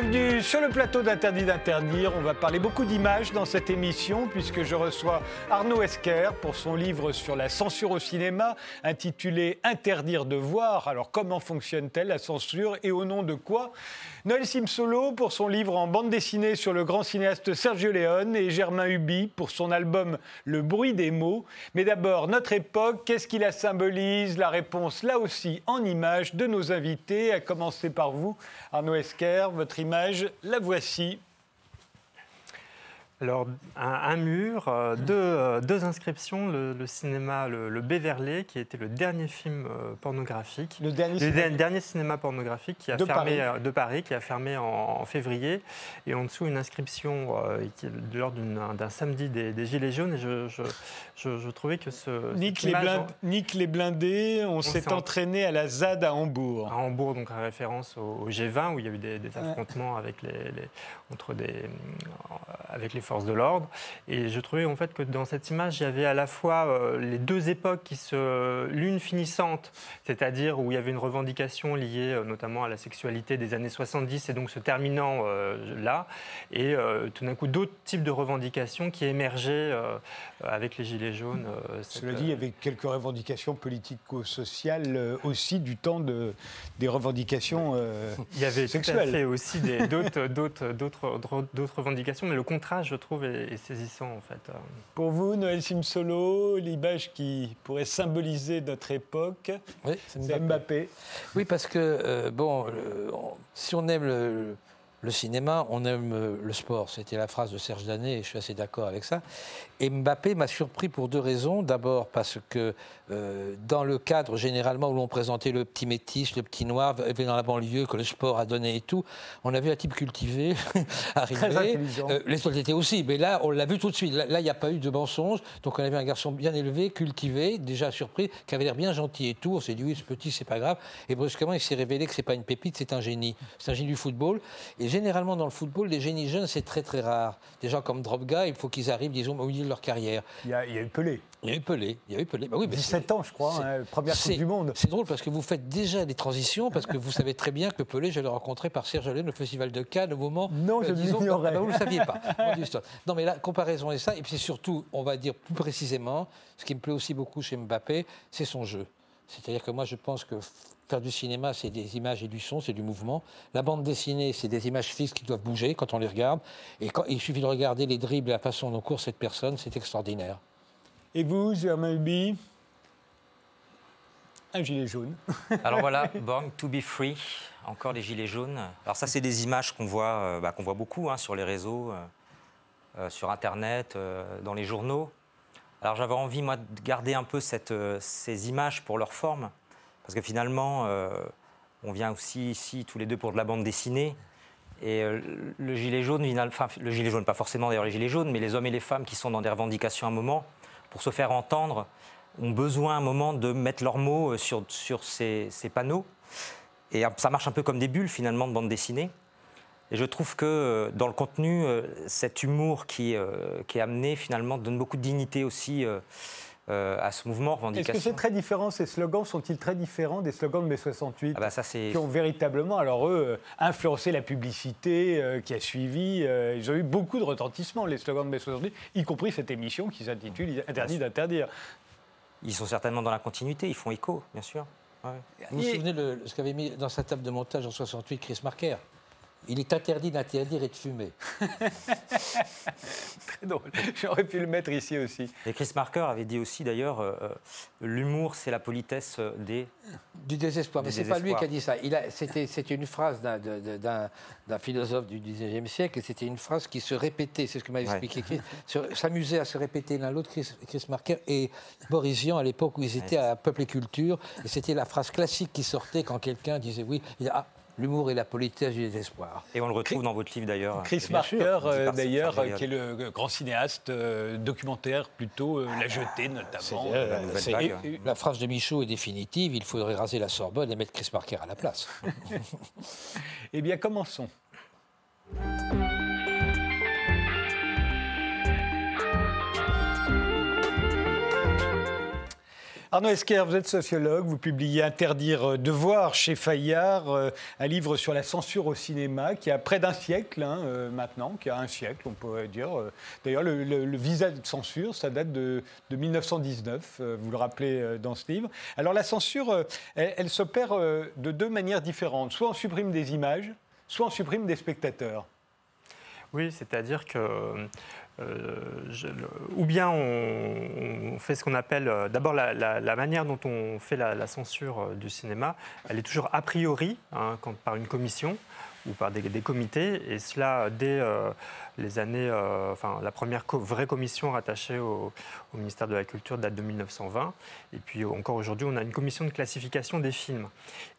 Bienvenue sur le plateau d'Interdit d'interdire. On va parler beaucoup d'images dans cette émission puisque je reçois Arnaud Esquer pour son livre sur la censure au cinéma intitulé Interdire de voir. Alors comment fonctionne-t-elle la censure et au nom de quoi? Noël Simsolo pour son livre en bande dessinée sur le grand cinéaste Sergio Leone et Germain Huby pour son album Le bruit des mots. Mais d'abord, notre époque, qu'est-ce qui la symbolise? La réponse là aussi en images de nos invités, à commencer par vous, Arnaud Esquer. Votre image, la voici. Alors, un, mur, euh, deux, euh, deux, inscriptions, le, cinéma le, le, Béverlé, qui était le dernier film euh, pornographique. Le dernier, cinéma... dernier cinéma pornographique qui a de fermé, Paris. de Paris, qui a fermé en, février. Et en dessous, une inscription qui, lors d'un samedi des, des, Gilets jaunes. Et je, je, je, je trouvais que ce. Nique les, blind, Nique les, blindés, on, on s'est entraîné à la ZAD à Hambourg. À Hambourg, donc en référence au, au G20, où il y a eu des, des affrontements ouais. avec les, les, entre des, avec les forces de l'ordre. Et je trouvais en fait que dans cette image, il y avait à la fois euh, les deux époques qui se, l'une finissante, c'est-à-dire où il y avait une revendication liée euh, notamment à la sexualité des années 70 et donc se terminant euh, là, et tout d'un coup d'autres types de revendications qui émergeaient avec les gilets jaunes. Cette... Cela dit, il y avait quelques revendications politico-sociales aussi du temps de, des revendications il y avait sexuelles. Tout à fait aussi d'autres revendications, mais le contraste, je trouve, est, est saisissant en fait. Pour vous, Noël Simsolo, l'image qui pourrait symboliser notre époque, oui, c'est Mbappé. Mbappé. Oui, parce que, euh, bon, le, on, si on aime le, le, cinéma, on aime le sport. C'était la phrase de Serge Danet et je suis assez d'accord avec ça. Et Mbappé m'a surpris pour deux raisons. D'abord parce que euh, dans le cadre généralement où l'on présentait le petit métis, le petit noir, dans la banlieue, que le sport a donné et tout, on a vu un type cultivé arriver. Euh, les autres étaient aussi, mais là on l'a vu tout de suite. Là il n'y a pas eu de mensonge. Donc on avait un garçon bien élevé, cultivé, déjà surpris, qui avait l'air bien gentil et tout. On s'est dit oui ce petit c'est pas grave. Et brusquement il s'est révélé que c'est pas une pépite, c'est un génie. C'est un génie du football. Et généralement dans le football, les génies jeunes c'est très très rare. Des gens comme Dropga, il faut qu'ils arrivent disons au milieu de leur carrière. Il y a, il y a eu Pelé. Il y a eu Pelé. Il y a eu Pelé. Bah oui, 17 ans, je crois, hein, première Coupe du Monde. C'est drôle parce que vous faites déjà des transitions, parce que vous savez très bien que Pelé, je l'ai rencontré par Serge Leone au Festival de Cannes au moment. Non, je l'ignorais. Bah, vous ne le saviez pas. non, mais la comparaison est ça. Et puis surtout, on va dire plus précisément, ce qui me plaît aussi beaucoup chez Mbappé, c'est son jeu. C'est-à-dire que moi, je pense que faire du cinéma, c'est des images et du son, c'est du mouvement. La bande dessinée, c'est des images fixes qui doivent bouger quand on les regarde. Et quand, il suffit de regarder les dribbles et la façon dont court cette personne, c'est extraordinaire. Et vous, Germain Huby? Un gilet jaune. Alors voilà, Born to be free, encore les gilets jaunes. Alors ça, c'est des images qu'on voit, euh, bah, qu'on voit beaucoup hein, sur les réseaux, euh, sur Internet, euh, dans les journaux. Alors j'avais envie, moi, de garder un peu cette, euh, ces images pour leur forme, parce que finalement, euh, on vient aussi ici tous les deux pour de la bande dessinée. Et euh, le gilet jaune, enfin le gilet jaune, pas forcément d'ailleurs les gilets jaunes, mais les hommes et les femmes qui sont dans des revendications à un moment, pour se faire entendre, ont besoin à un moment de mettre leurs mots sur, sur ces, panneaux. Et ça marche un peu comme des bulles finalement de bande dessinée. Et je trouve que dans le contenu, cet humour qui est amené finalement donne beaucoup de dignité aussi à ce mouvement revendication. Est-ce que c'est très différent Ces slogans sont-ils très différents des slogans de mai 68 ah bah ça, qui ont véritablement, alors eux, influencé la publicité euh, qui a suivi Ils ont eu beaucoup de retentissement, les slogans de mai 68, y compris cette émission qui s'intitule Interdit d'interdire. Ils sont certainement dans la continuité, ils font écho, bien sûr. Ouais. Vous vous souvenez de ce qu'avait mis dans sa table de montage en 68 Chris Marker? Il est interdit d'interdire et de fumer. Très drôle. J'aurais pu le mettre ici aussi. Et Chris Marker avait dit aussi d'ailleurs euh, l'humour, c'est la politesse des. Du désespoir. Mais ce n'est pas lui qui a dit ça. C'était une phrase d'un philosophe du XIXe siècle et c'était une phrase qui se répétait. C'est ce que m'a expliqué ouais. Chris. S'amusait à se répéter l'un l'autre, Chris, Chris, Marker et Boris Vian à l'époque où ils étaient ouais. à Peuple et Culture. Et c'était la phrase classique qui sortait quand quelqu'un disait oui. Il disait, ah, L'humour et la politesse du désespoir. Et on le retrouve Chris, dans votre livre d'ailleurs. Chris Marker, euh, d'ailleurs, qui est le grand cinéaste euh, documentaire, plutôt euh, La Jetée notamment. Euh, la, et, et, la phrase de Michaud est définitive il faudrait raser la Sorbonne et mettre Chris Marker à la place. eh bien, commençons. Arnaud Esquer, vous êtes sociologue, vous publiez Interdire de voir chez Fayard, euh, un livre sur la censure au cinéma qui a près d'un siècle hein, euh, maintenant, qui a un siècle, on pourrait dire. D'ailleurs, le, visa de censure, ça date de, 1919, vous le rappelez dans ce livre. Alors la censure, elle s'opère de deux manières différentes. Soit on supprime des images, soit on supprime des spectateurs. Oui, c'est-à-dire que euh, ou bien on, fait ce qu'on appelle euh, d'abord la, manière dont on fait la, censure euh, du cinéma, elle est toujours a priori hein, par une commission ou par des, comités, et cela dès les années, euh, enfin la première vraie commission rattachée au, ministère de la Culture date de 1920. Et puis encore aujourd'hui, on a une commission de classification des films.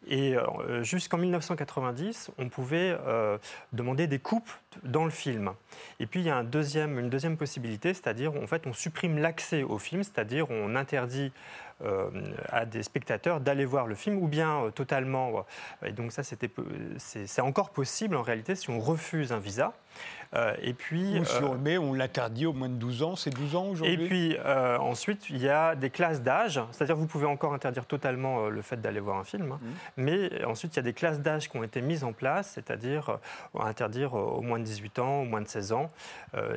Et euh, jusqu'en 1990, on pouvait euh, demander des coupes dans le film. Et puis il y a une deuxième possibilité, c'est-à-dire en fait on supprime l'accès au film, c'est-à-dire on interdit à des spectateurs d'aller voir le film ou bien totalement. et donc ça, c'est encore possible en réalité si on refuse un visa. Euh, et puis, Ou si on le met, on l'interdit au moins de 12 ans, c'est 12 ans aujourd'hui Et puis euh, ensuite, il y a des classes d'âge, c'est-à-dire vous pouvez encore interdire totalement euh, le fait d'aller voir un film, hein. mmh. mais ensuite il y a des classes d'âge qui ont été mises en place, c'est-à-dire interdire au moins de 18 ans, au moins de 16 ans.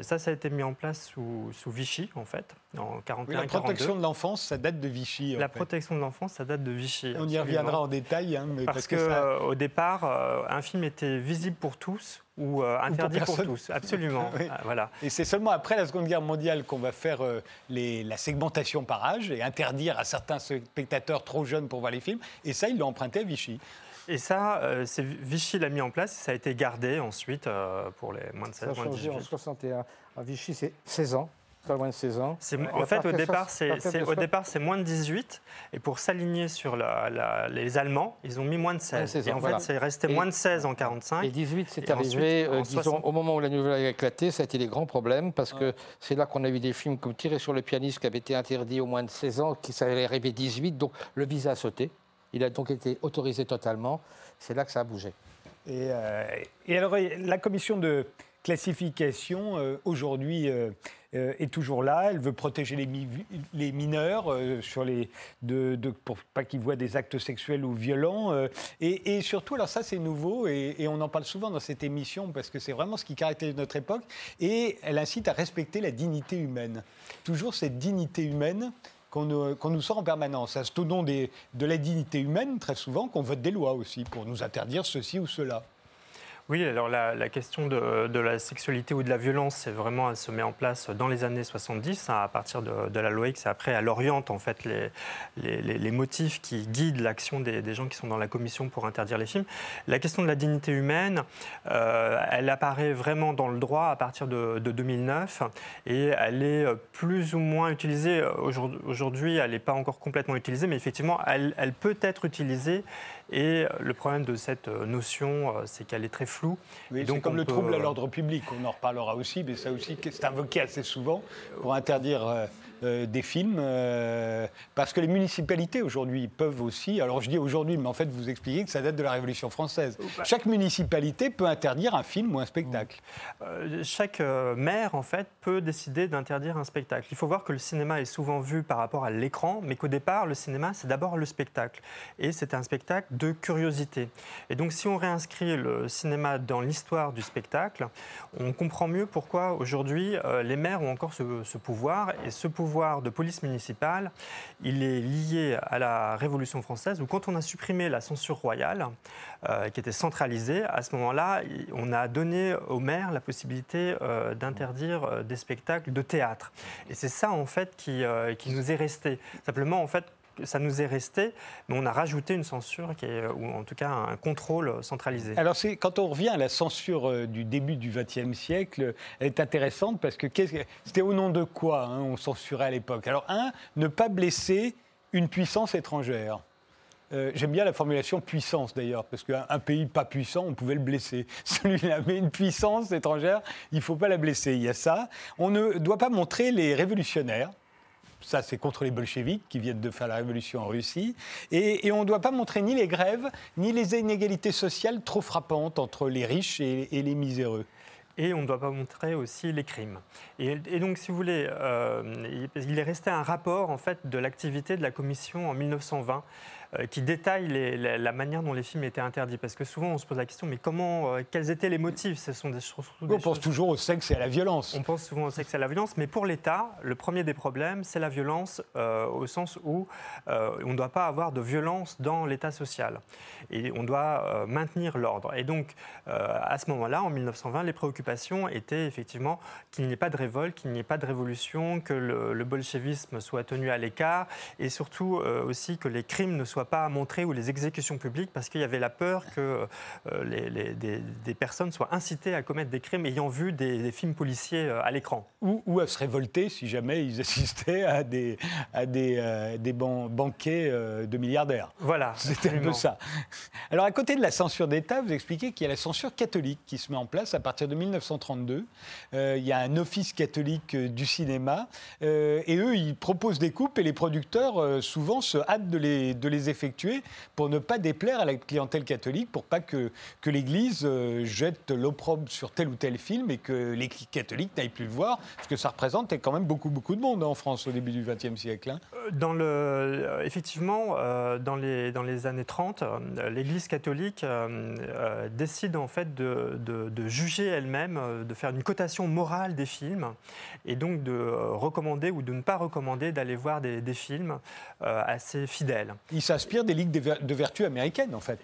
ça, ça a été mis en place sous, sous Vichy, en fait, en 41 La protection de l'enfance, ça date de Vichy. La protection de l'enfance, ça date de Vichy. On y reviendra en détail. Hein, mais parce, que, au départ, un film était visible pour tous ou interdit pour, tous. Absolument. Ah, voilà. Et c'est seulement après la Seconde Guerre mondiale qu'on va faire euh, la segmentation par âge et interdire à certains spectateurs trop jeunes pour voir les films. Et ça, ils l'ont emprunté à Vichy. Et ça, euh, Vichy l'a mis en place, et ça a été gardé ensuite euh, pour les moins de 16 ans. Ça a changé en 61. À Vichy, c'est 16 ans pas loin de 16 ans. En fait, au départ, c'est, au départ, c'est moins de 18. Et pour s'aligner sur les Allemands, ils ont mis moins de 16. et en fait, c'est resté moins de 16 en 45. Et 18, c'est arrivé, euh, disons, au moment où la nouvelle a éclaté, ça a été les grands problèmes, parce que c'est là qu'on a vu des films comme Tirer sur le pianiste, qui avait été interdit au moins de 16 ans, qui s'allait arriver 18. Donc, le visa a sauté. Il a donc été autorisé totalement. C'est là que ça a bougé. Et, euh, et alors, la commission de classification, euh, aujourd'hui, euh, euh, est toujours là. Elle veut protéger les, mineurs sur les, de, pour pas qu'ils voient des actes sexuels ou violents. Et, surtout, alors ça, c'est nouveau, et, on en parle souvent dans cette émission, parce que c'est vraiment ce qui caractérise notre époque. Et elle incite à respecter la dignité humaine. Toujours cette dignité humaine qu'on nous, sort en permanence. C'est au nom de la dignité humaine, très souvent, qu'on vote des lois aussi, pour nous interdire ceci ou cela. Oui, alors la, question de, la sexualité ou de la violence, c'est vraiment, elle se met en place dans les années 70, hein, à partir de, la loi X. Après, elle oriente en fait les, les, motifs qui guident l'action des, gens qui sont dans la commission pour interdire les films. La question de la dignité humaine, euh, elle apparaît vraiment dans le droit à partir de, 2009 et elle est plus ou moins utilisée. Aujourd'hui, elle n'est pas encore complètement utilisée, mais effectivement, elle, elle peut être utilisée et le problème de cette notion, euh, c'est qu'elle est très floue. Oui, donc comme le trouble à l'ordre public, on en reparlera aussi, mais ça aussi, c'est invoqué assez souvent pour interdire euh, des films, euh, parce que les municipalités aujourd'hui peuvent aussi, alors je dis aujourd'hui, mais en fait vous expliquez que ça date de la Révolution française. Chaque municipalité peut interdire un film ou un spectacle. Euh, chaque maire en fait peut décider d'interdire un spectacle. Il faut voir que le cinéma est souvent vu par rapport à l'écran, mais qu'au départ le cinéma c'est d'abord le spectacle, et c'est un spectacle de curiosité. Et donc si on réinscrit le cinéma dans l'histoire du spectacle, on comprend mieux pourquoi aujourd'hui les maires ont encore ce, ce pouvoir et ce pouvoir de police municipale, il est lié à la Révolution française, où quand on a supprimé la censure royale, euh, qui était centralisée, à ce moment-là, on a donné aux maires la possibilité euh, d'interdire euh, des spectacles de théâtre. Et c'est ça, en fait, qui, qui nous est resté. Simplement, en fait, ça nous est resté, mais on a rajouté une censure, est, ou en tout cas un contrôle centralisé. Alors quand on revient à la censure euh, du début du XXe siècle, elle est intéressante parce que c'était au nom de quoi hein, on censurait à l'époque? Alors un, ne pas blesser une puissance étrangère. Euh, j'aime bien la formulation puissance d'ailleurs, parce qu'un pays pas puissant, on pouvait le blesser. Celui-là, mais une puissance étrangère, il ne faut pas la blesser. Il y a ça. On ne doit pas montrer les révolutionnaires ça c'est contre les bolcheviks qui viennent de faire la révolution en Russie. Et, on ne doit pas montrer ni les grèves, ni les inégalités sociales trop frappantes entre les riches et, les miséreux. et on ne doit pas montrer aussi les crimes. Et, donc, si vous voulez, il est resté un rapport en fait de l'activité de la commission en 1920 euh, qui détaille la, manière dont les films étaient interdits. Parce que souvent, on se pose la question, mais comment, euh, quels étaient les motifs? Ce sont des, On pense toujours au sexe et à la violence. On pense souvent au sexe et à la violence, mais pour l'État, le premier des problèmes, c'est la violence euh, au sens où on ne doit pas avoir de violence dans l'État social. Et on doit maintenir l'ordre. Et donc, à ce moment-là, en 1920, les préoccupations étaient effectivement qu'il n'y ait pas de révolte, qu'il n'y ait pas de révolution, que le, le bolchevisme soit tenu à l'écart, et surtout aussi que les crimes ne soient pas à montrer ou les exécutions publiques parce qu'il y avait la peur que euh, les, des, personnes soient incitées à commettre des crimes ayant vu des, films policiers euh, à l'écran. Ou, à se révolter si jamais ils assistaient à des, à des, euh, des banquets de milliardaires. Voilà. C'était un peu ça. Alors à côté de la censure d'État, vous expliquez qu'il y a la censure catholique qui se met en place à partir de 1932. il y a un office catholique du cinéma et eux, ils proposent des coupes et les producteurs souvent se hâtent de les, de les effectuer pour ne pas déplaire à la clientèle catholique, pour pas que, que l'Église euh, jette l'opprobre sur tel ou tel film et que les catholiques n'aillent plus le voir, parce que ça représente quand même beaucoup, beaucoup de monde en France au début du XXe siècle. Hein. Euh, dans le, euh, effectivement, dans, les, dans les années 30, l'Église catholique décide en fait de, de, juger elle-même, de faire une cotation morale des films et donc de recommander ou de ne pas recommander d'aller voir des, des films assez fidèles. Il s'inspire des ligues de vertu américaines, en fait.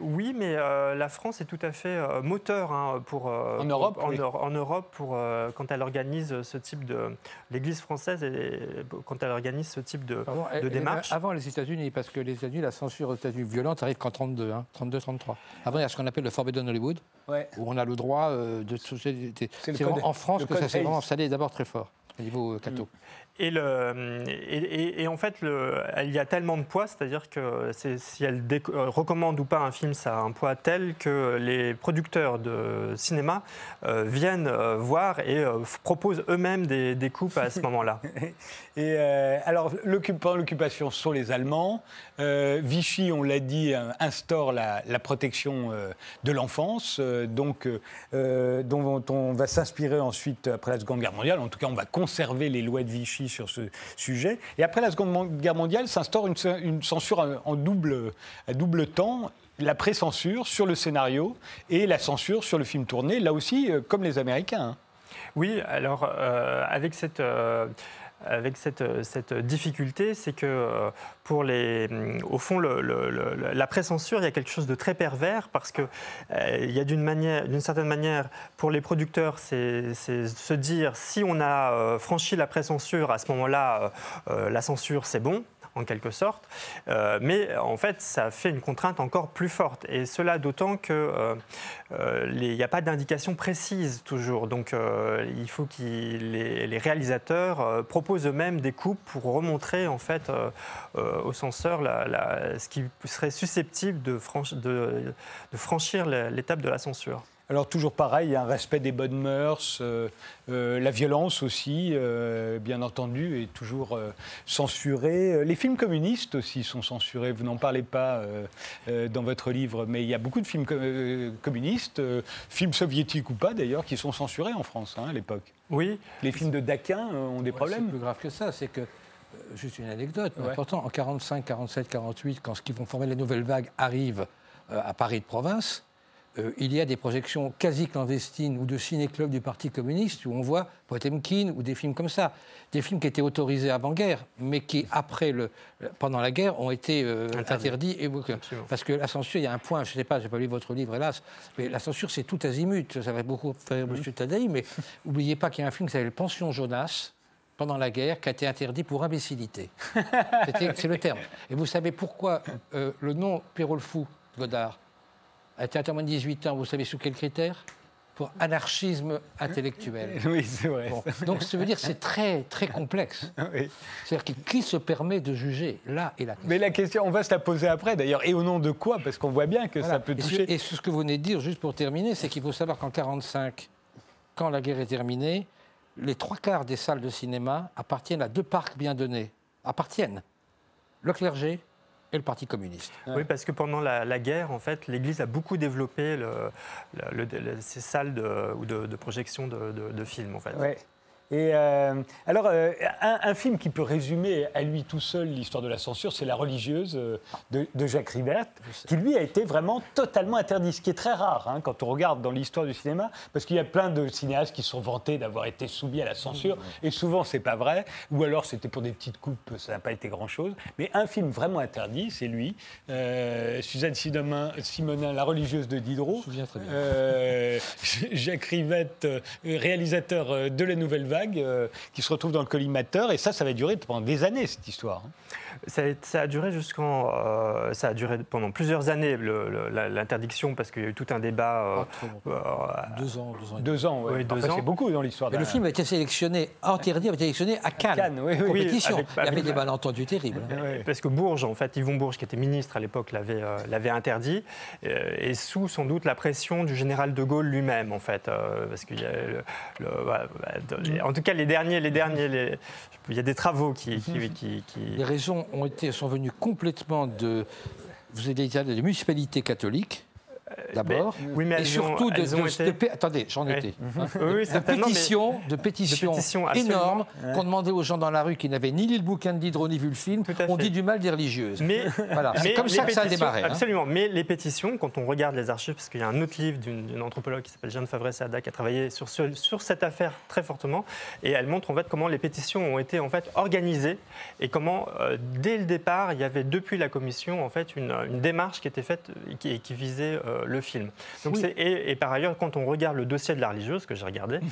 oui, mais euh, la France est tout à fait euh, moteur hein, pour, euh, en, Europe, en, Europe pour, quand elle organise ce type de... L'Église française, et, quand elle organise ce type de, de démarche. Avant les États-Unis, parce que les États-Unis, la censure aux États-Unis violente arrive qu'en 32, hein, 32-33. Avant, il y a ce qu'on appelle le Forbidden Hollywood, où on a le droit de... C'est en France que ça s'est vraiment installé d'abord très fort au niveau catho. Et, le, et, en fait, le, il y a tellement de poids, c'est-à-dire que si elle euh, recommande ou pas un film, ça a un poids tel que les producteurs de cinéma euh, viennent euh, voir et proposent eux-mêmes des, des, coupes à ce moment-là. et alors, l'occupation sont les Allemands. Vichy, on l'a dit, instaure la, la protection de l'enfance, donc dont on va s'inspirer ensuite après la Seconde Guerre mondiale. En tout cas, on va conserver les lois de Vichy sur ce sujet. Et après la Seconde Guerre mondiale, s'instaure une, censure en double, à double temps la pré-censure sur le scénario et la censure sur le film tourné, là aussi, euh, comme les Américains. Hein. Oui, alors euh, avec cette, euh, avec cette, cette difficulté, c'est que euh, pour les, au fond, la pré-censure, il y a quelque chose de très pervers parce que euh, il y a d'une manière, d'une certaine manière, pour les producteurs, c'est se dire si on a euh, franchi la pré-censure, à ce moment-là, la censure, c'est bon en quelque sorte. Euh, mais en fait, ça fait une contrainte encore plus forte. Et cela d'autant qu'il euh, euh, n'y a pas d'indication précise toujours. Donc il faut que les, réalisateurs proposent eux-mêmes des coupes pour remontrer en fait aux censeurs la, ce qui serait susceptible de franchir l'étape de la censure. Alors toujours pareil, il y a un respect des bonnes mœurs, euh, euh, la violence aussi, euh, bien entendu, est toujours censurée. Les films communistes aussi sont censurés. Vous n'en parlez pas dans votre livre, mais il y a beaucoup de films communistes, films soviétiques ou pas d'ailleurs, qui sont censurés en France hein, à l'époque. Oui. Les films de Daquin ont des problèmes. C'est plus grave que ça, c'est que juste une anecdote, pourtant en 45, 47, 48, quand ce qui vont former les nouvelles vagues arrive à Paris de province, euh, il y a des projections quasi clandestines ou de ciné-clubs du Parti communiste où on voit Potemkin ou des films comme ça. Des films qui étaient autorisés avant-guerre, mais qui, après le, pendant la guerre, ont été euh, interdits. Et, parce que la censure, il y a un point, je ne sais pas, je n'ai pas lu votre livre, hélas, mais la censure, c'est tout azimut. Ça va beaucoup faire M. Tadei, mais n'oubliez pas qu'il y a un film qui s'appelle Pension Jonas, pendant la guerre qui a été interdit pour imbécilité. c'est le terme. Et vous savez pourquoi euh, le nom Pérol Fou, Godard, a été interdit de 18 ans, vous savez sous quels critères pour anarchisme intellectuel. Oui, c'est vrai. donc, ça veut dire que c'est très, très complexe. C'est-à-dire qui se permet de juger Là et là? Mais la question, on va se la poser après d'ailleurs. Et au nom de quoi? Parce qu'on voit bien que ça peut toucher. Et, ce, que vous venez de dire, juste pour terminer, c'est qu'il faut savoir qu'en 1945, quand la guerre est terminée, les trois quarts des salles de cinéma appartiennent à deux parcs bien donnés. Appartiennent. Le clergé et le Parti communiste. Oui, parce que pendant la, guerre, en fait, l'Église a beaucoup développé le, ces salles de, de, projection de, films, en fait. Et euh, alors, euh, un, film qui peut résumer à lui tout seul l'histoire de la censure, c'est La religieuse euh, de, Jacques Rivert, qui lui a été vraiment totalement interdit, ce qui est très rare hein, quand on regarde dans l'histoire du cinéma, parce qu'il y a plein de cinéastes qui sont vantés d'avoir été soumis à la censure, et souvent c'est pas vrai, ou alors c'était pour des petites coupes, ça n'a pas été grand-chose. Mais un film vraiment interdit, c'est lui, Suzanne Simonin, La religieuse de Diderot, Jacques Rivette, réalisateur de La Nouvelle Vague, euh, qui se retrouve dans le collimateur. Et ça, ça va durer pendant des années, cette histoire. Ça, a duré jusqu'en, euh, ça a duré pendant plusieurs années l'interdiction parce qu'il y a eu tout un débat. Euh, deux ans, deux ans. Deux ans, oui. C'est beaucoup dans l'histoire. Mais le film a été sélectionné, interdit, a été sélectionné à Cannes. Cannes oui, oui. Compétition. il y avait des malentendus terribles. Parce que Bourges, en fait, Yvon Bourges, qui était ministre à l'époque, l'avait, l'avait interdit, et sous sans doute la pression du général de Gaulle lui-même, en fait, parce qu'il y a le, en tout cas, les derniers, les derniers, les... il y a des travaux qui, qui, Les raisons sont venues complètement de. Vous avez des municipalités catholiques d'abord, oui, mais et surtout de, attendez, j'en étais. Hein. Oui, de pétitions, de pétitions, énormes qu'on demandait aux gens dans la rue qui n'avaient ni lu le bouquin de Diderot ni vu le film, on dit du mal des religieuses. Mais voilà, c'est comme ça que ça a démarré. Hein. Absolument. Mais les pétitions, quand on regarde les archives, parce qu'il y a un autre livre d'une anthropologue qui s'appelle Jeanne Favre-Sada qui a travaillé sur, sur cette affaire très fortement, et elle montre en fait comment les pétitions ont été en fait organisées et comment euh, dès le départ il y avait depuis la commission en fait une, démarche qui était faite et qui, visait euh, le film. Donc et, par ailleurs, quand on regarde le dossier de la religieuse, que j'ai regardé, mmh.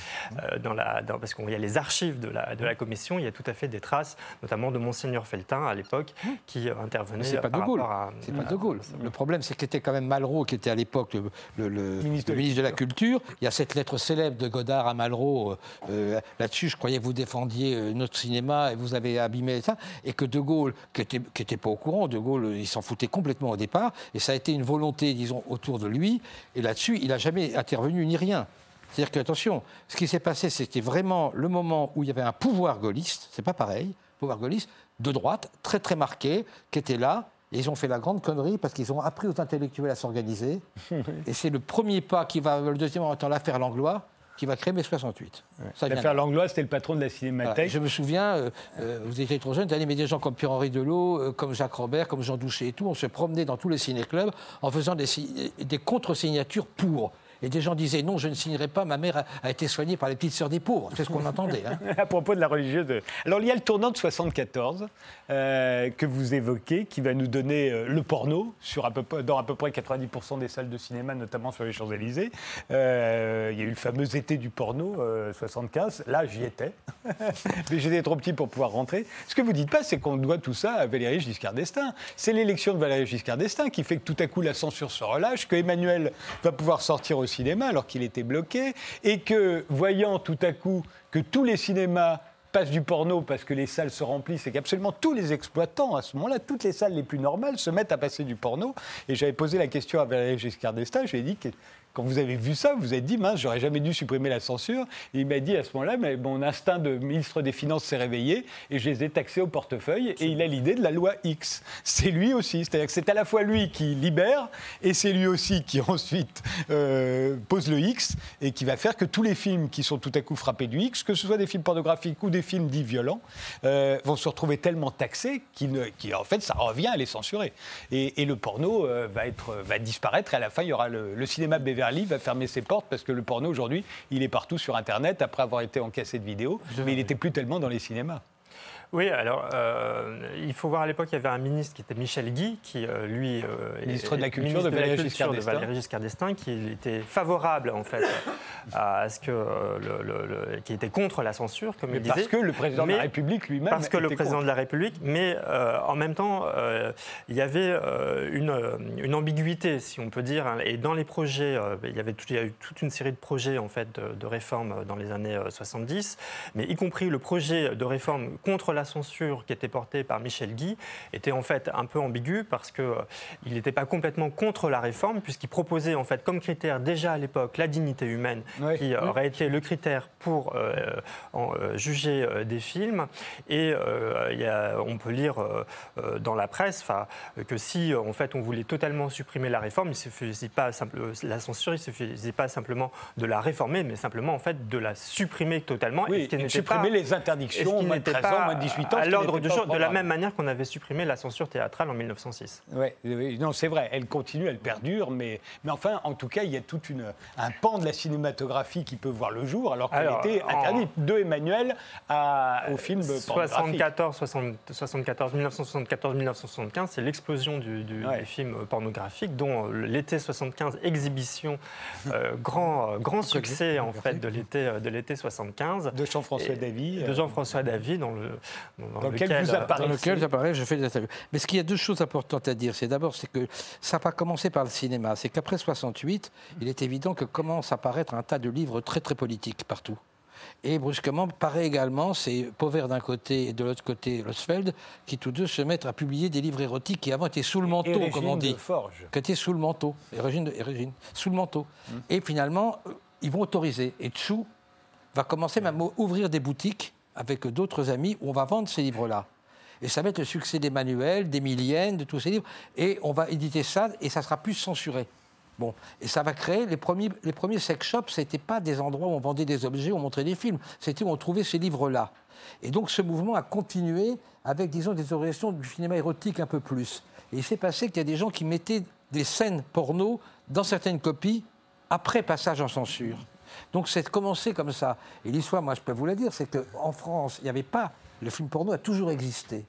euh, dans la, parce qu'il y a les archives de la, de la commission, il y a tout à fait des traces, notamment de Monseigneur Feltin à l'époque, mmh. qui euh, intervenait C'est pas de Gaulle. C'est pas de Gaulle. Le problème, c'est qu'il quand même Malraux, qui était à l'époque le, ministre, de, la Culture. Il y a cette lettre célèbre de Godard à Malraux. Euh, là-dessus, je croyais que vous défendiez notre cinéma et vous avez abîmé ça. Et que De Gaulle, qui n'était qui pas au courant, De Gaulle, il s'en foutait complètement au départ. Et ça a été une volonté, disons, autour de lui. Et là-dessus, il n'a jamais intervenu ni rien. C'est-à-dire que, attention, ce qui s'est passé, c'était vraiment le moment où il y avait un pouvoir gaulliste, c'est pas pareil, pouvoir gaulliste, de droite, très très marqué, qui était là, et ils ont fait la grande connerie parce qu'ils ont appris aux intellectuels à s'organiser. et c'est le premier pas qui va, le deuxième en étant l'affaire Langlois, qui va créer mai 68. L'affaire Langlois, c'était le patron de la Cinémathèque. Je me souviens, euh, euh, vous étiez trop jeune, mais des gens comme Pierre-Henri Delot, euh, comme Jacques Robert, comme Jean Douché et tout, on se promenait dans tous les ciné-clubs en faisant des, des contre-signatures pour. Et des gens disaient non, je ne signerai pas, ma mère a, été soignée par les petites sœurs des pauvres. C'est ce qu'on entendait. Hein. à propos de la religieuse. Alors il y a le tournant de 74 euh, que vous évoquez, qui va nous donner euh, le porno dans à peu près 90% des salles de cinéma, notamment sur les Champs-Élysées. Euh, il y a eu le fameux été du porno 75. Là, j'y étais. Mais j'étais trop petit pour pouvoir rentrer. Ce que vous dites pas, c'est qu'on doit tout ça à Valéry Giscard d'Estaing. C'est l'élection de Valéry Giscard d'Estaing qui fait que tout à coup la censure se relâche, que Emmanuel va pouvoir sortir au cinéma alors qu'il était bloqué, et que, voyant tout à coup que tous les cinémas passent du porno parce que les salles se remplissent et qu'absolument tous les exploitants, à ce moment-là, toutes les salles les plus normales se mettent à passer du porno. Et j'avais posé la question à Valéry Giscard d'Estaing, je lui ai dit quand vous avez vu ça, vous avez dit, mince, j'aurais jamais dû supprimer la censure. Et il m'a dit à ce moment-là, mais mon instinct de ministre des Finances s'est réveillé et je les ai taxés au portefeuille. Et il a l'idée de la loi X. C'est lui aussi. C'est-à-dire que c'est à la fois lui qui libère et c'est lui aussi qui ensuite euh, pose le X et qui va faire que tous les films qui sont tout à coup frappés du X, que ce soit des films pornographiques ou des films dits violents, euh, vont se retrouver tellement taxés qu'en fait, ça revient à les censurer. Et, le porno euh, va disparaître et à la fin, il y aura le, le cinéma BV Beverly va fermer ses portes parce que le porno aujourd'hui, il est partout sur Internet après avoir été encaissé de vidéos, mais il n'était plus tellement dans les cinémas. Oui, alors euh, il faut voir à l'époque, il y avait un ministre qui était Michel Guy, qui euh, lui. Euh, ministre de la Culture de, Valéry Giscard d'Estaing, qui était favorable en fait à ce que. Le, qui était contre la censure, comme il disait. Parce que le président de la République lui-même. Parce que le président de la République, mais en même temps, il y avait une, une, ambiguïté, si on peut dire. Hein, et dans les projets, il, y avait il y a eu toute une série de projets en fait de, de réforme dans les années 70, mais y compris le projet de réforme contre la la censure qui était porté par Michel Guy était en fait un peu ambigu parce qu'il il n'était pas complètement contre la réforme puisqu'il proposait en fait comme critère déjà à l'époque la dignité humaine qui aurait été le critère pour en, juger des films. Et y a, on peut lire dans la presse que si en fait on voulait totalement supprimer la réforme, il suffisait pas simple, la censure, il suffisait pas simplement de la réformer, mais simplement en fait de la supprimer totalement. Oui, et, supprimer les interdictions moins de 13 ans, moins 18 ans. À l'ordre du jour, de la même manière qu'on avait supprimé la censure théâtrale en 1906. Oui, oui non, c'est vrai, elle continue, elle perdure, mais, mais enfin, en tout cas, il y a tout un pan de la cinématographie qui peut voir le jour, alors qu'elle était interdite de Emmanuel à, au film 74, 74, 1974, 1975, c'est l'explosion du, du, des films pornographiques, dont l'été 75, exhibition, euh, grand, grand succès en fait de l'été de l'été 75. De Jean-François Davy. De Jean-François Davy, dans, le, dans, lequel vous apparaissez. Dans lequel j'apparais, je fais des interviews. Mais ce qu'il y a deux choses importantes à dire, c'est d'abord c'est que ça n'a pas commencé par le cinéma. C'est qu'après 68, il est évident que commence à apparaître un tas de livres très très politiques partout. Et brusquement, paraît également, c'est Pauvert d'un côté et de l'autre côté Losfeld, qui tous deux se mettent à publier des livres érotiques qui avant étaient sous le manteau, comme on dit. Forge. Qui étaient sous le manteau. Et Régine, sous le manteau. Hum. Et finalement, euh, ils vont autoriser. Et Tchou va commencer même à ouvrir des boutiques avec d'autres amis où on va vendre ces livres-là. Et ça va être le succès d'Emmanuel, d'Emilienne, de tous ces livres. Et on va éditer ça et ça sera plus censuré. Bon, et ça va créer les premiers, les premiers sex shops. Ce n'était pas des endroits où on vendait des objets, où on montrait des films. C'était où on trouvait ces livres-là. Et donc ce mouvement a continué avec, disons, des organisations du cinéma érotique un peu plus. Et il s'est passé qu'il y a des gens qui mettaient des scènes porno dans certaines copies après passage en censure. Donc c'est commencé comme ça. Et l'histoire, moi je peux vous la dire, c'est qu'en France, il n'y avait pas. Le film porno a toujours existé.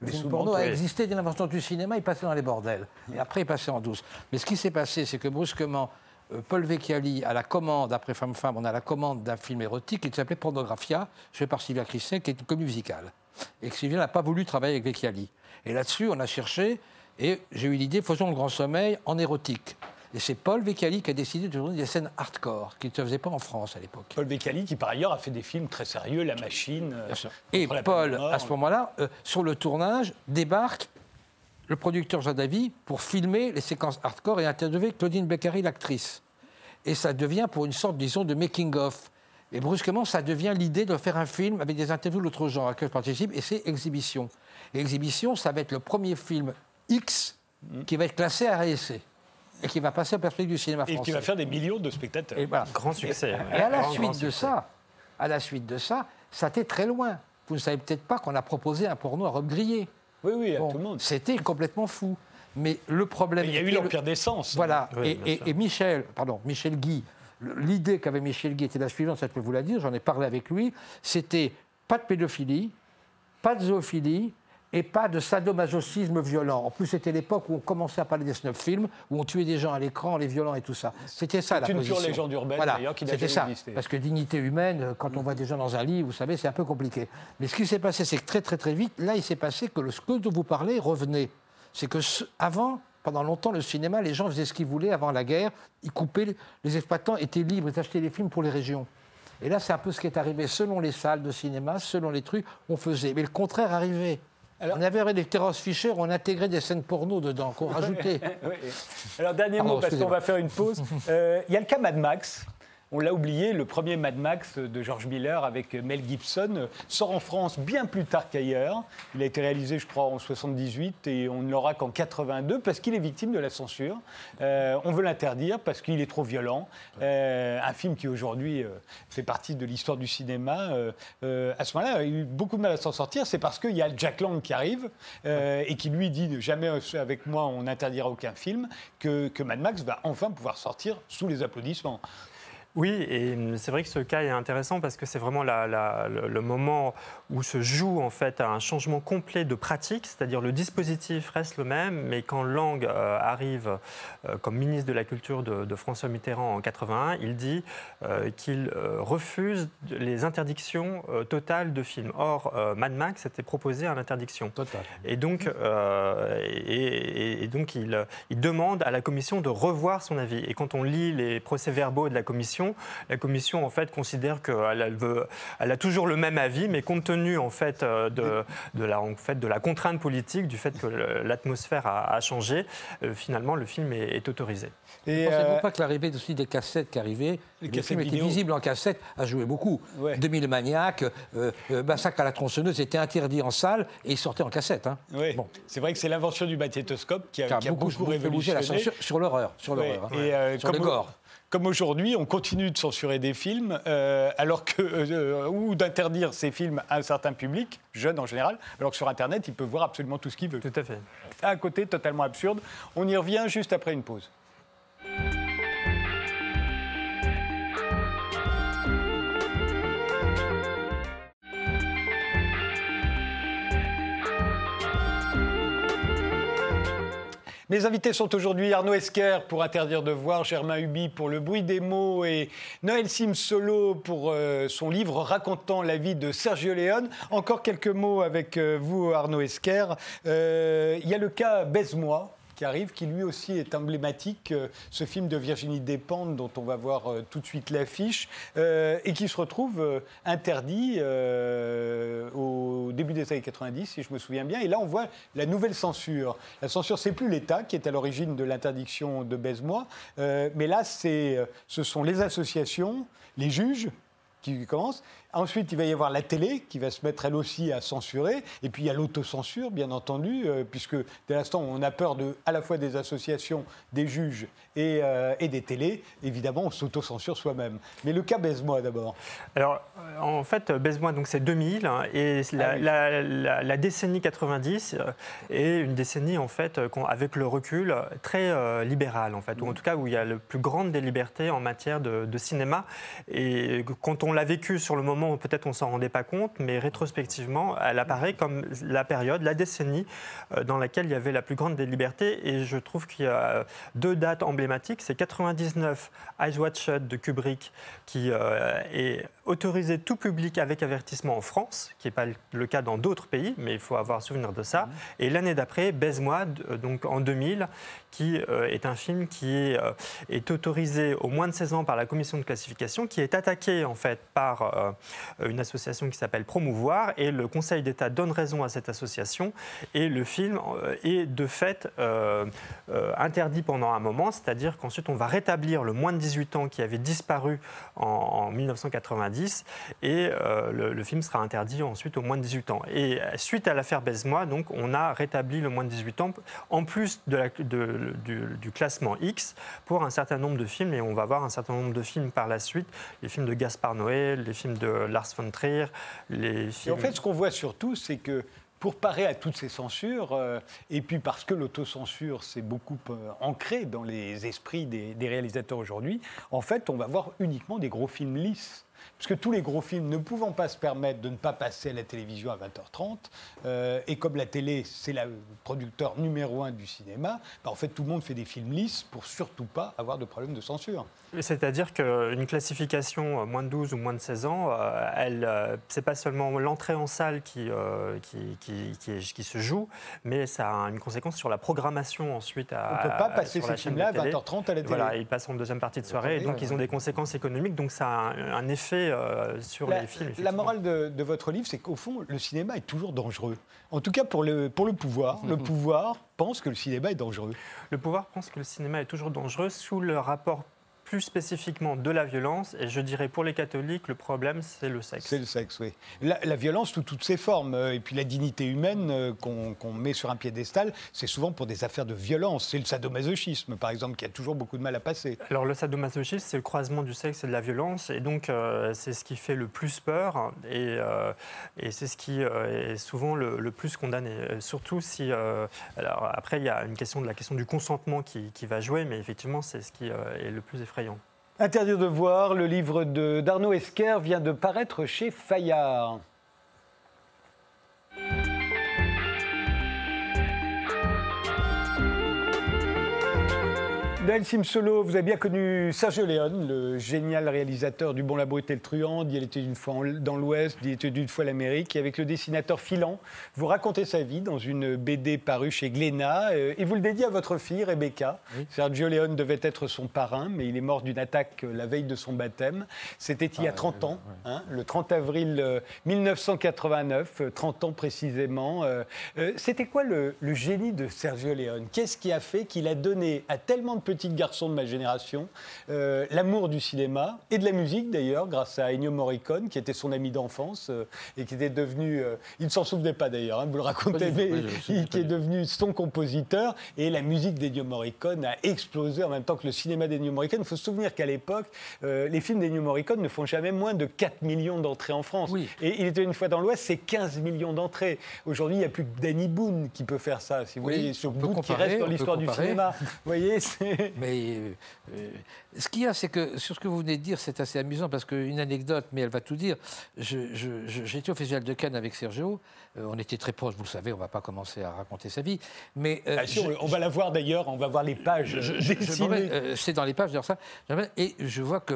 Le film porno a existé dès l'invention du cinéma, il passait dans les bordels. Et après, il passait en douce. Mais ce qui s'est passé, c'est que brusquement, euh, Paul Vecchiali a la commande, après Femme Femme, on a la commande d'un film érotique qui s'appelait Pornographia, joué par Sylvia Christin, qui est une comédie musicale. Et Sylvia n'a pas voulu travailler avec Vecchiali. Et là-dessus, on a cherché, et j'ai eu l'idée, faisons le grand sommeil en érotique. Et c'est Paul Vecchiali qui a décidé de tourner des scènes hardcore, qui ne se faisaient pas en France à l'époque. Paul Vecchiali, qui par ailleurs a fait des films très sérieux, La Machine. Euh, Bien sûr. Et Paul, à ce moment-là, euh, sur le tournage, débarque le producteur Jean Davy pour filmer les séquences hardcore et interviewer Claudine Beccari, l'actrice. Et ça devient pour une sorte, disons, de making-of. Et brusquement, ça devient l'idée de faire un film avec des interviews de l'autre genre à laquelle je participe, et c'est Exhibition. Et Exhibition, ça va être le premier film X qui va être classé à RSC et qui va passer au perspective du cinéma français. Et qui va faire des millions de spectateurs. Et Grand succès. Et, à la suite de ça, à la suite de ça, ça était très loin. Vous ne savez peut-être pas qu'on a proposé un porno à robe grillée. Oui, oui, à tout le monde. C'était complètement fou. Mais le problème. il y a eu l'empire d'essence. Voilà. et, et, Michel, pardon, Michel Guy, l'idée qu'avait Michel Guy était la suivante, ça je peux vous la dire, j'en ai parlé avec lui, c'était pas de pédophilie, pas de zoophilie, et pas de sadomasochisme violent. En plus, c'était l'époque où on commençait à parler des snuff films, où on tuait des gens à l'écran, les violents et tout ça. C'était ça la position. C'est une légende urbaine, d'ailleurs, qui C'était ça, parce que dignité humaine, quand on voit des gens dans un lit, vous savez, c'est un peu compliqué. Mais ce qui s'est passé, c'est que très très très vite, là, il s'est passé que le ce dont vous parlez revenait. C'est que avant, pendant longtemps, le cinéma, les gens faisaient ce qu'ils voulaient avant la guerre. Ils coupaient, les exploitants étaient libres, ils achetaient les films pour les régions. Et là, c'est un peu ce qui est arrivé. Selon les salles de cinéma, selon les trucs, on faisait. Mais le contraire arrivait on avait des terrasses Fischer, on intégrait des scènes porno dedans, qu'on rajoutait. Alors, dernier mot, parce qu'on va faire une pause. Euh, il y a le cas Mad Max on l'a oublié, le premier Mad Max de George Miller avec Mel Gibson sort en France bien plus tard qu'ailleurs. Il a été réalisé, je crois, en 78 et on ne l'aura qu'en 82 parce qu'il est victime de la censure. Euh, on veut l'interdire parce qu'il est trop violent. Euh, un film qui aujourd'hui euh, fait partie de l'histoire du cinéma. à ce moment-là, a eu beaucoup de mal à s'en sortir. C'est parce qu'il y a Jack Lang qui arrive et qui lui dit jamais avec moi on n'interdira aucun film que Mad Max va enfin pouvoir sortir sous les applaudissements. Oui, et c'est vrai que ce cas est intéressant parce que c'est vraiment le, moment où se joue en fait un changement complet de pratique, c'est-à-dire le dispositif reste le même, mais quand Lang euh, arrive euh, comme ministre de la Culture de, François Mitterrand en 81, il dit euh, qu'il refuse les interdictions totales de films. Or, Mad Max était proposé à l'interdiction. Et donc, et, donc il, il demande à la commission de revoir son avis. Et quand on lit les procès-verbaux de la commission, commission. La commission, en fait, considère qu'elle elle veut, elle a toujours le même avis, mais compte tenu, en fait, euh, de, de, la, en fait, de la contrainte politique, du fait que l'atmosphère a, changé, euh, finalement, le film est, autorisé. Et pensez-vous pas que l'arrivée aussi des cassettes qui arrivaient, les le film était visible en cassette, a joué beaucoup. 2000 maniaques, Massacre à la tronçonneuse était interdit en salle et il sortait en cassette. Hein. Bon. C'est vrai que c'est l'invention du magnétoscope qui a, beaucoup, beaucoup, révolutionné. La censure, sur l'horreur, sur l'horreur, hein. euh, sur le gore comme aujourd'hui, on continue de censurer des films, euh, alors que euh, ou d'interdire ces films à un certain public, jeune en général, alors que sur Internet, il peut voir absolument tout ce qu'il veut. Tout à fait. À côté, totalement absurde. On y revient juste après une pause. Mes invités sont aujourd'hui Arnaud Esquer pour Interdire de voir, Germain Huby pour Le bruit des mots et Noël Sim Solo pour euh, son livre racontant la vie de Sergio Leone. Encore quelques mots avec euh, vous, Arnaud Esquer. Euh, il y a le cas Baise-moi qui arrive, qui lui aussi est emblématique, euh, ce film de Virginie Despentes dont on va voir euh, tout de suite l'affiche, euh, et qui se retrouve interdit au début des années 90, si je me souviens bien. Et là, on voit la nouvelle censure. La censure, c'est plus l'État qui est à l'origine de l'interdiction de baise-moi, mais là, ce sont les associations, les juges qui commencent, Ensuite, il va y avoir la télé qui va se mettre elle aussi à censurer. Et puis il y a l'autocensure, bien entendu, euh, puisque dès l'instant où on a peur de, à la fois des associations, des juges et, euh, et des télés, évidemment, on s'autocensure soi-même. Mais le cas Baise-moi d'abord. Alors, en fait, Baise-moi, donc c'est 2000, hein, et ah la, la, décennie 90 euh, est une décennie, en fait, avec le recul, très libérale, en fait, ou en tout cas où il y a le plus grande des libertés en matière de, de cinéma. Et quand on l'a vécu sur le moment, peut-être on s'en rendait pas compte, mais rétrospectivement, elle apparaît comme la période, la décennie euh, dans laquelle il y avait la plus grande des libertés. Et je trouve qu'il y a deux dates emblématiques. C'est 99, Eyes Wide Shut de Kubrick, qui euh, est autorisé tout public avec avertissement en France, qui n'est pas le cas dans d'autres pays, mais il faut avoir souvenir de ça. Mmh. Et l'année d'après, Baise-moi, euh, donc en 2000, qui est un film qui est, est, autorisé au moins de 16 ans par la commission de classification, qui est attaqué en fait par euh, une association qui s'appelle Promouvoir, et le Conseil d'État donne raison à cette association, et le film euh, est de fait euh, interdit pendant un moment, c'est-à-dire qu'ensuite on va rétablir le moins de 18 ans qui avait disparu en, 1990, et le, film sera interdit ensuite au moins de 18 ans. Et suite à l'affaire Baise-moi, donc on a rétabli le moins de 18 ans, en plus de la, de, du, du, classement X, pour un certain nombre de films, et on va voir un certain nombre de films par la suite, les films de Gaspard Noé, les films de Lars von Trier. Les films... en fait, ce qu'on voit surtout, c'est que pour parer à toutes ces censures, euh, et puis parce que l'autocensure s'est beaucoup euh, ancrée dans les esprits des, des réalisateurs aujourd'hui, en fait, on va voir uniquement des gros films lisses. Parce que tous les gros films ne pouvant pas se permettre de ne pas passer à la télévision à 20h30, euh, et comme la télé, c'est le producteur numéro un du cinéma, bah, en fait, tout le monde fait des films lisses pour surtout pas avoir de problème de censure. C'est-à-dire qu'une classification euh, moins de 12 ou moins de 16 ans, euh, elle, c'est pas seulement l'entrée en salle qui, qui, qui, se joue, mais ça a une conséquence sur la programmation ensuite. À, On ne peut pas passer ces films-là à 20h30 à la télé. Voilà, ils passent en deuxième partie de soirée, et donc ils ont des conséquences économiques, donc ça a un effet euh, sur la, les films. La morale de, votre livre, c'est qu'au fond, le cinéma est toujours dangereux. En tout cas, pour le, pour le pouvoir. Le pouvoir pense que le cinéma est dangereux. Le pouvoir pense que le cinéma est toujours dangereux sous le rapport plus spécifiquement de la violence. Et je dirais pour les catholiques, le problème, c'est le sexe. C'est le sexe, oui. La, violence sous toutes ses formes. Euh, et puis la dignité humaine euh, qu'on met sur un piédestal, c'est souvent pour des affaires de violence. C'est le sadomasochisme, par exemple, qui a toujours beaucoup de mal à passer. Alors le sadomasochisme, c'est le croisement du sexe et de la violence. Et donc, euh, c'est ce qui fait le plus peur. Et, et c'est ce qui est souvent le, plus condamné. Surtout si... alors après, il y a une question de la question du consentement qui, qui va jouer, mais effectivement, c'est ce qui est le plus effrayant Interdire de voir, le livre d'Arnaud Esquer vient de paraître chez Fayard. Simsolo, vous avez bien connu Sergio Leone, le génial réalisateur du Bon la beauté le truand, Il était une fois dans l'Ouest, Il était une fois l'Amérique. Et avec le dessinateur Filan, vous racontez sa vie dans une BD parue chez Glénat. Euh, et vous le dédiez à votre fille, Rebecca. Sergio Leone devait être son parrain, mais il est mort d'une attaque euh, la veille de son baptême. C'était il y a 30 ah, ans, hein, le 30 avril 1989, euh, 30 ans précisément. C'était quoi le, le génie de Sergio Leone? Qu'est-ce qui a fait qu'il a donné à tellement de petit garçon de ma génération, euh, l'amour du cinéma et de la musique d'ailleurs, grâce à Ennio Morricone, qui était son ami d'enfance euh, et qui était devenu, euh, il ne s'en souvenait pas d'ailleurs, hein, vous le racontez, mais qui est devenu son compositeur. Et la musique d'Ennio Morricone a explosé en même temps que le cinéma d'Ennio Morricone. Il faut se souvenir qu'à l'époque, les films d'Ennio Morricone ne font jamais moins de 4 millions d'entrées en France. Et il était une fois dans l'Ouest, c'est 15 millions d'entrées. Aujourd'hui, il n'y a plus que Danny Boone qui peut faire ça, si vous voulez, sur Boone qui reste dans l'histoire du cinéma. Vous voyez, mais euh, euh, ce qu'il y a, c'est que sur ce que vous venez de dire, c'est assez amusant parce qu'une anecdote, mais elle va tout dire. J'étais au Festival de Cannes avec Sergio. Euh, on était très proches, vous le savez, on ne va pas commencer à raconter sa vie. Mais, ah, on va la voir d'ailleurs, on va voir les pages. c'est dans les pages, d'ailleurs, ça. Et je vois que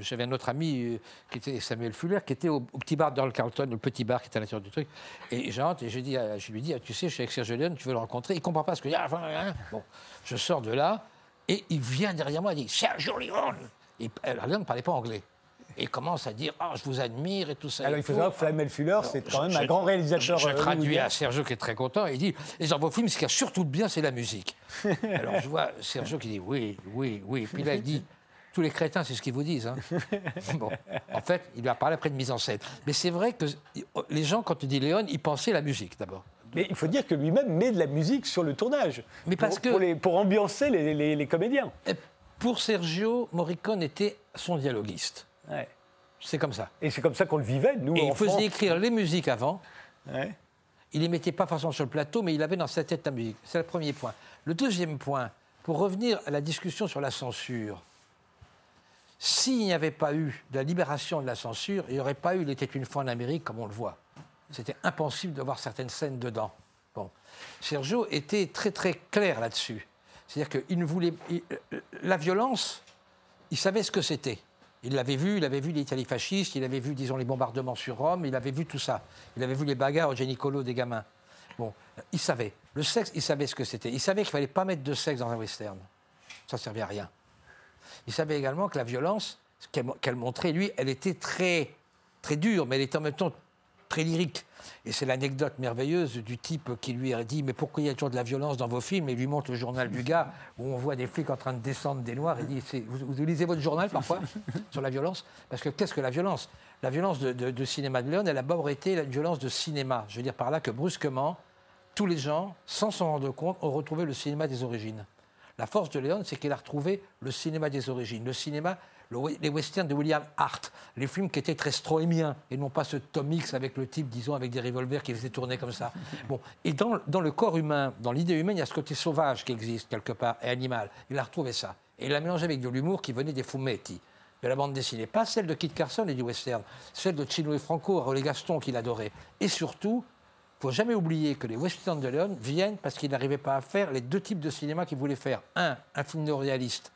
j'avais un autre ami qui était Samuel Fuller, qui était au, petit bar d'Earl Carlton, le petit bar qui était à l'intérieur du truc. Et j'entre et je, dis, je lui dis, ah, tu sais, je suis avec Sergio Leone, tu veux le rencontrer? Il ne comprend pas ce que. Ah, bon, je sors de là. Et il vient derrière moi et dit Sergio Leone Et alors, ne parlait pas anglais. Et il commence à dire Ah, je vous admire et tout ça. Alors il faut savoir que Flamel Fuller, c'est quand même un grand réalisateur. Je, je euh, traduis à Sergio qui est très content. Il dit Et dans vos films, ce qu'il y a surtout de bien, c'est la musique. alors je vois Sergio qui dit Oui, oui, oui. Puis là, il dit tous les crétins, c'est ce qu'ils vous disent. Hein. Bon. En fait, il lui a parlé après de mise en scène. Mais c'est vrai que les gens, quand tu dis Léon, ils pensaient la musique d'abord. Mais il faut dire que lui-même met de la musique sur le tournage. Mais parce pour, que. Pour, ambiancer les, comédiens. Pour Sergio, Morricone était son dialoguiste. Ouais. C'est comme ça. Et c'est comme ça qu'on le vivait, nous. Et il faisait écrire les musiques avant. Ouais. Il les mettait pas forcément sur le plateau, mais il avait dans sa tête la musique. C'est le premier point. Le deuxième point, pour revenir à la discussion sur la censure, s'il n'y avait pas eu de la libération de la censure, il n'y aurait pas eu Il était une fois en Amérique comme on le voit. C'était impossible de voir certaines scènes dedans. Bon. Sergio était très très clair là-dessus. C'est-à-dire qu'il ne voulait. Euh, la violence, il savait ce que c'était. Il l'avait vu, il avait vu l'Italie fasciste, il avait vu, disons, les bombardements sur Rome, il avait vu tout ça. Il avait vu les bagarres au Genicolo des gamins. Bon, il savait. Le sexe, il savait ce que c'était. Il savait qu'il ne fallait pas mettre de sexe dans un western. Ça ne servait à rien. Il savait également que la violence qu'elle montrait, lui, elle était très, très dure, mais elle était en même temps très lyrique. Et c'est l'anecdote merveilleuse du type qui lui a dit Mais pourquoi il y a toujours de la violence dans vos films? Et lui montre le journal du gars où on voit des flics en train de descendre des noirs. Il dit vous, lisez votre journal parfois sur la violence? Parce que qu'est-ce que la violence? La violence de, cinéma de Léon, elle a d'abord été la violence de cinéma. Je veux dire par là que brusquement, tous les gens, sans s'en rendre compte, ont retrouvé le cinéma des origines. La force de Léon, c'est qu'il a retrouvé le cinéma des origines, le cinéma les westerns de William Hart, les films qui étaient très strohémiens et non pas ce Tom X avec le type, disons, avec des revolvers qui faisaient tourner comme ça. Bon, et dans, dans le corps humain, dans l'idée humaine, il y a ce côté sauvage qui existe quelque part et animal. Il a retrouvé ça. Et il l'a mélangé avec de l'humour qui venait des fumetti, de la bande dessinée. Pas celle de Kit Carson et du western, celle de Chino et Franco, Rolé Gaston qu'il adorait. Et surtout, faut jamais oublier que les westerns de Léon viennent parce qu'il n'arrivait pas à faire les deux types de cinéma qu'il voulait faire. Un, un film néo-réaliste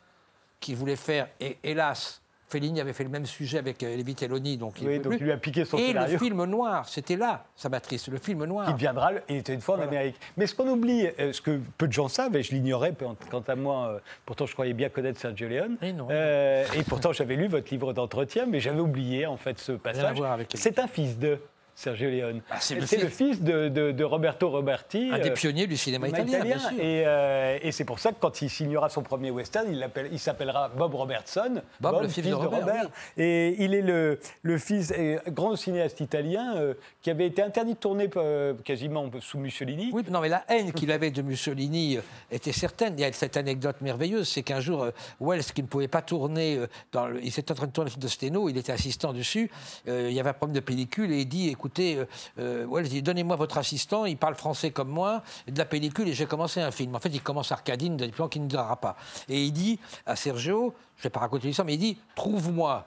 qu'il voulait faire, et hélas, Fellini avait fait le même sujet avec euh, Vitelloni, donc il, donc il lui a piqué son Et le film noir, c'était là sa matrice, le film noir. Qui viendra, il était une fois en Amérique. Mais ce qu'on oublie, euh, ce que peu de gens savent, et je l'ignorais quant à moi, euh, pourtant je croyais bien connaître Sergio Leone, et, et pourtant j'avais lu votre livre d'entretien, mais j'avais oublié en fait ce passage. C'est un fils de. Sergio Leone. Ah, c'est le, fils de, Roberto Roberti. Un des euh, pionniers du cinéma italien, bien sûr. Euh, et, c'est pour ça que quand il signera son premier western, il, s'appellera Bob Robertson. Bob, le fils, de, Robert. Et il est le, le fils, grand cinéaste italien euh, qui avait été interdit de tourner quasiment sous Mussolini. Oui, non, mais la haine qu'il avait de Mussolini était certaine. Il y a cette anecdote merveilleuse, c'est qu'un jour, Wells, qui ne pouvait pas tourner, dans il s'était en train de tourner le film de Steno, il était assistant dessus, il y avait un problème de pellicule et il dit, écoute, écoutez, euh, euh dit donnez-moi votre assistant, il parle français comme moi, de la pellicule, et j'ai commencé un film. En fait, il commence Arcadine, des plans qui ne dira pas. Et il dit à Sergio, je ne vais pas raconter l'histoire, mais il dit trouve-moi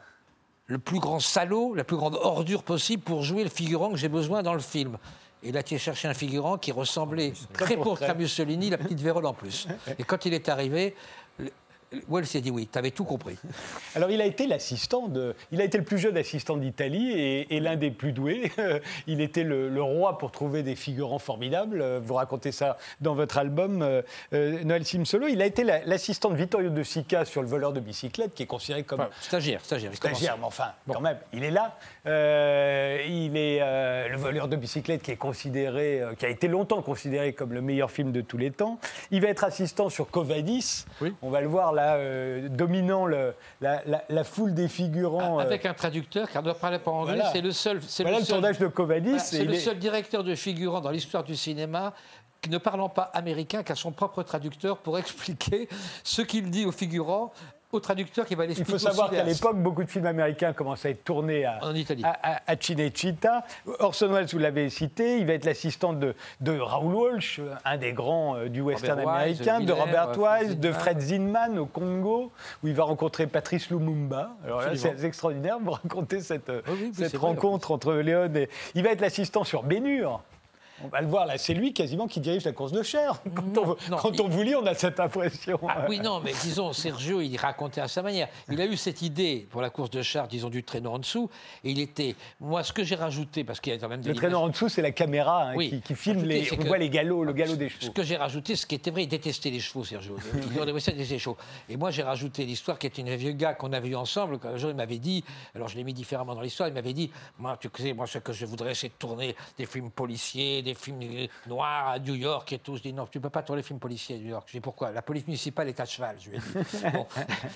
le plus grand salaud, la plus grande ordure possible pour jouer le figurant que j'ai besoin dans le film. Et il a été chercher un figurant qui ressemblait très pour à Mussolini, la petite vérole en plus. Et quand il est arrivé, Wells s'est dit oui, tu avais tout compris. Alors il a été l'assistant de, il a été le plus jeune assistant d'Italie et, l'un des plus doués. il était le, roi pour trouver des figurants formidables. Vous racontez ça dans votre album, euh, euh, Noël Simsolo. Il a été l'assistant de Vittorio De Sica sur le voleur de bicyclette, qui est considéré comme stagiaire, stagiaire. Stagiaire, mais enfin, quand même, il est là. Euh, il est le voleur de bicyclette qui est considéré, qui a été longtemps considéré comme le meilleur film de tous les temps. Il va être assistant sur Covadis. Oui. On va le voir euh, dominant le, la, foule des figurants. Ah, avec euh, un traducteur, car ne parlait pas anglais, c'est le seul. Voilà le, de Covadis. c'est le seul directeur de figurants dans l'histoire du cinéma qui ne parlant pas américain qu'à son propre traducteur pour expliquer ce qu'il dit aux figurants au traducteur qui va Il faut savoir qu'à l'époque, beaucoup de films américains commencent à être tournés à, en Italie. à, à, Cinecittà. Orson Welles, vous l'avez cité, il va être l'assistant de, de, Raoul Walsh, un des grands euh, du western américain, de Robert Wise, de Fred Zinman au Congo, où il va rencontrer Patrice Lumumba. Alors là, c'est extraordinaire, vous racontez cette, cette rencontre entre Léon et... Il va être l'assistant sur Bénure. On va le voir là, c'est lui quasiment qui dirige la course de chair. Quand, on, vous lit, on a cette impression. Ah, oui, non, mais disons, Sergio, il racontait à sa manière. Il a eu cette idée pour la course de char, disons, du traîneau en dessous. Et il était. Moi, ce que j'ai rajouté, parce qu'il y a quand même Le traîneau en dessous, c'est la caméra hein, qui, filme les. On voit les galops, le galop des chevaux. Ce que j'ai rajouté, ce qui était vrai, il détestait les chevaux, Sergio. il détestait les chevaux. Et moi, j'ai rajouté l'histoire qui était une vieux gars qu'on avait vu ensemble. Un jour, il m'avait dit, alors je l'ai mis différemment dans l'histoire, il m'avait dit Moi, tu sais, moi, ce que je voudrais, c'est tourner des films policiers, des films noir à New York et tout. Je dis non, tu ne peux pas tourner les films policiers à New York. Je dis pourquoi? La police municipale est à cheval. Je lui ai dit. Bon.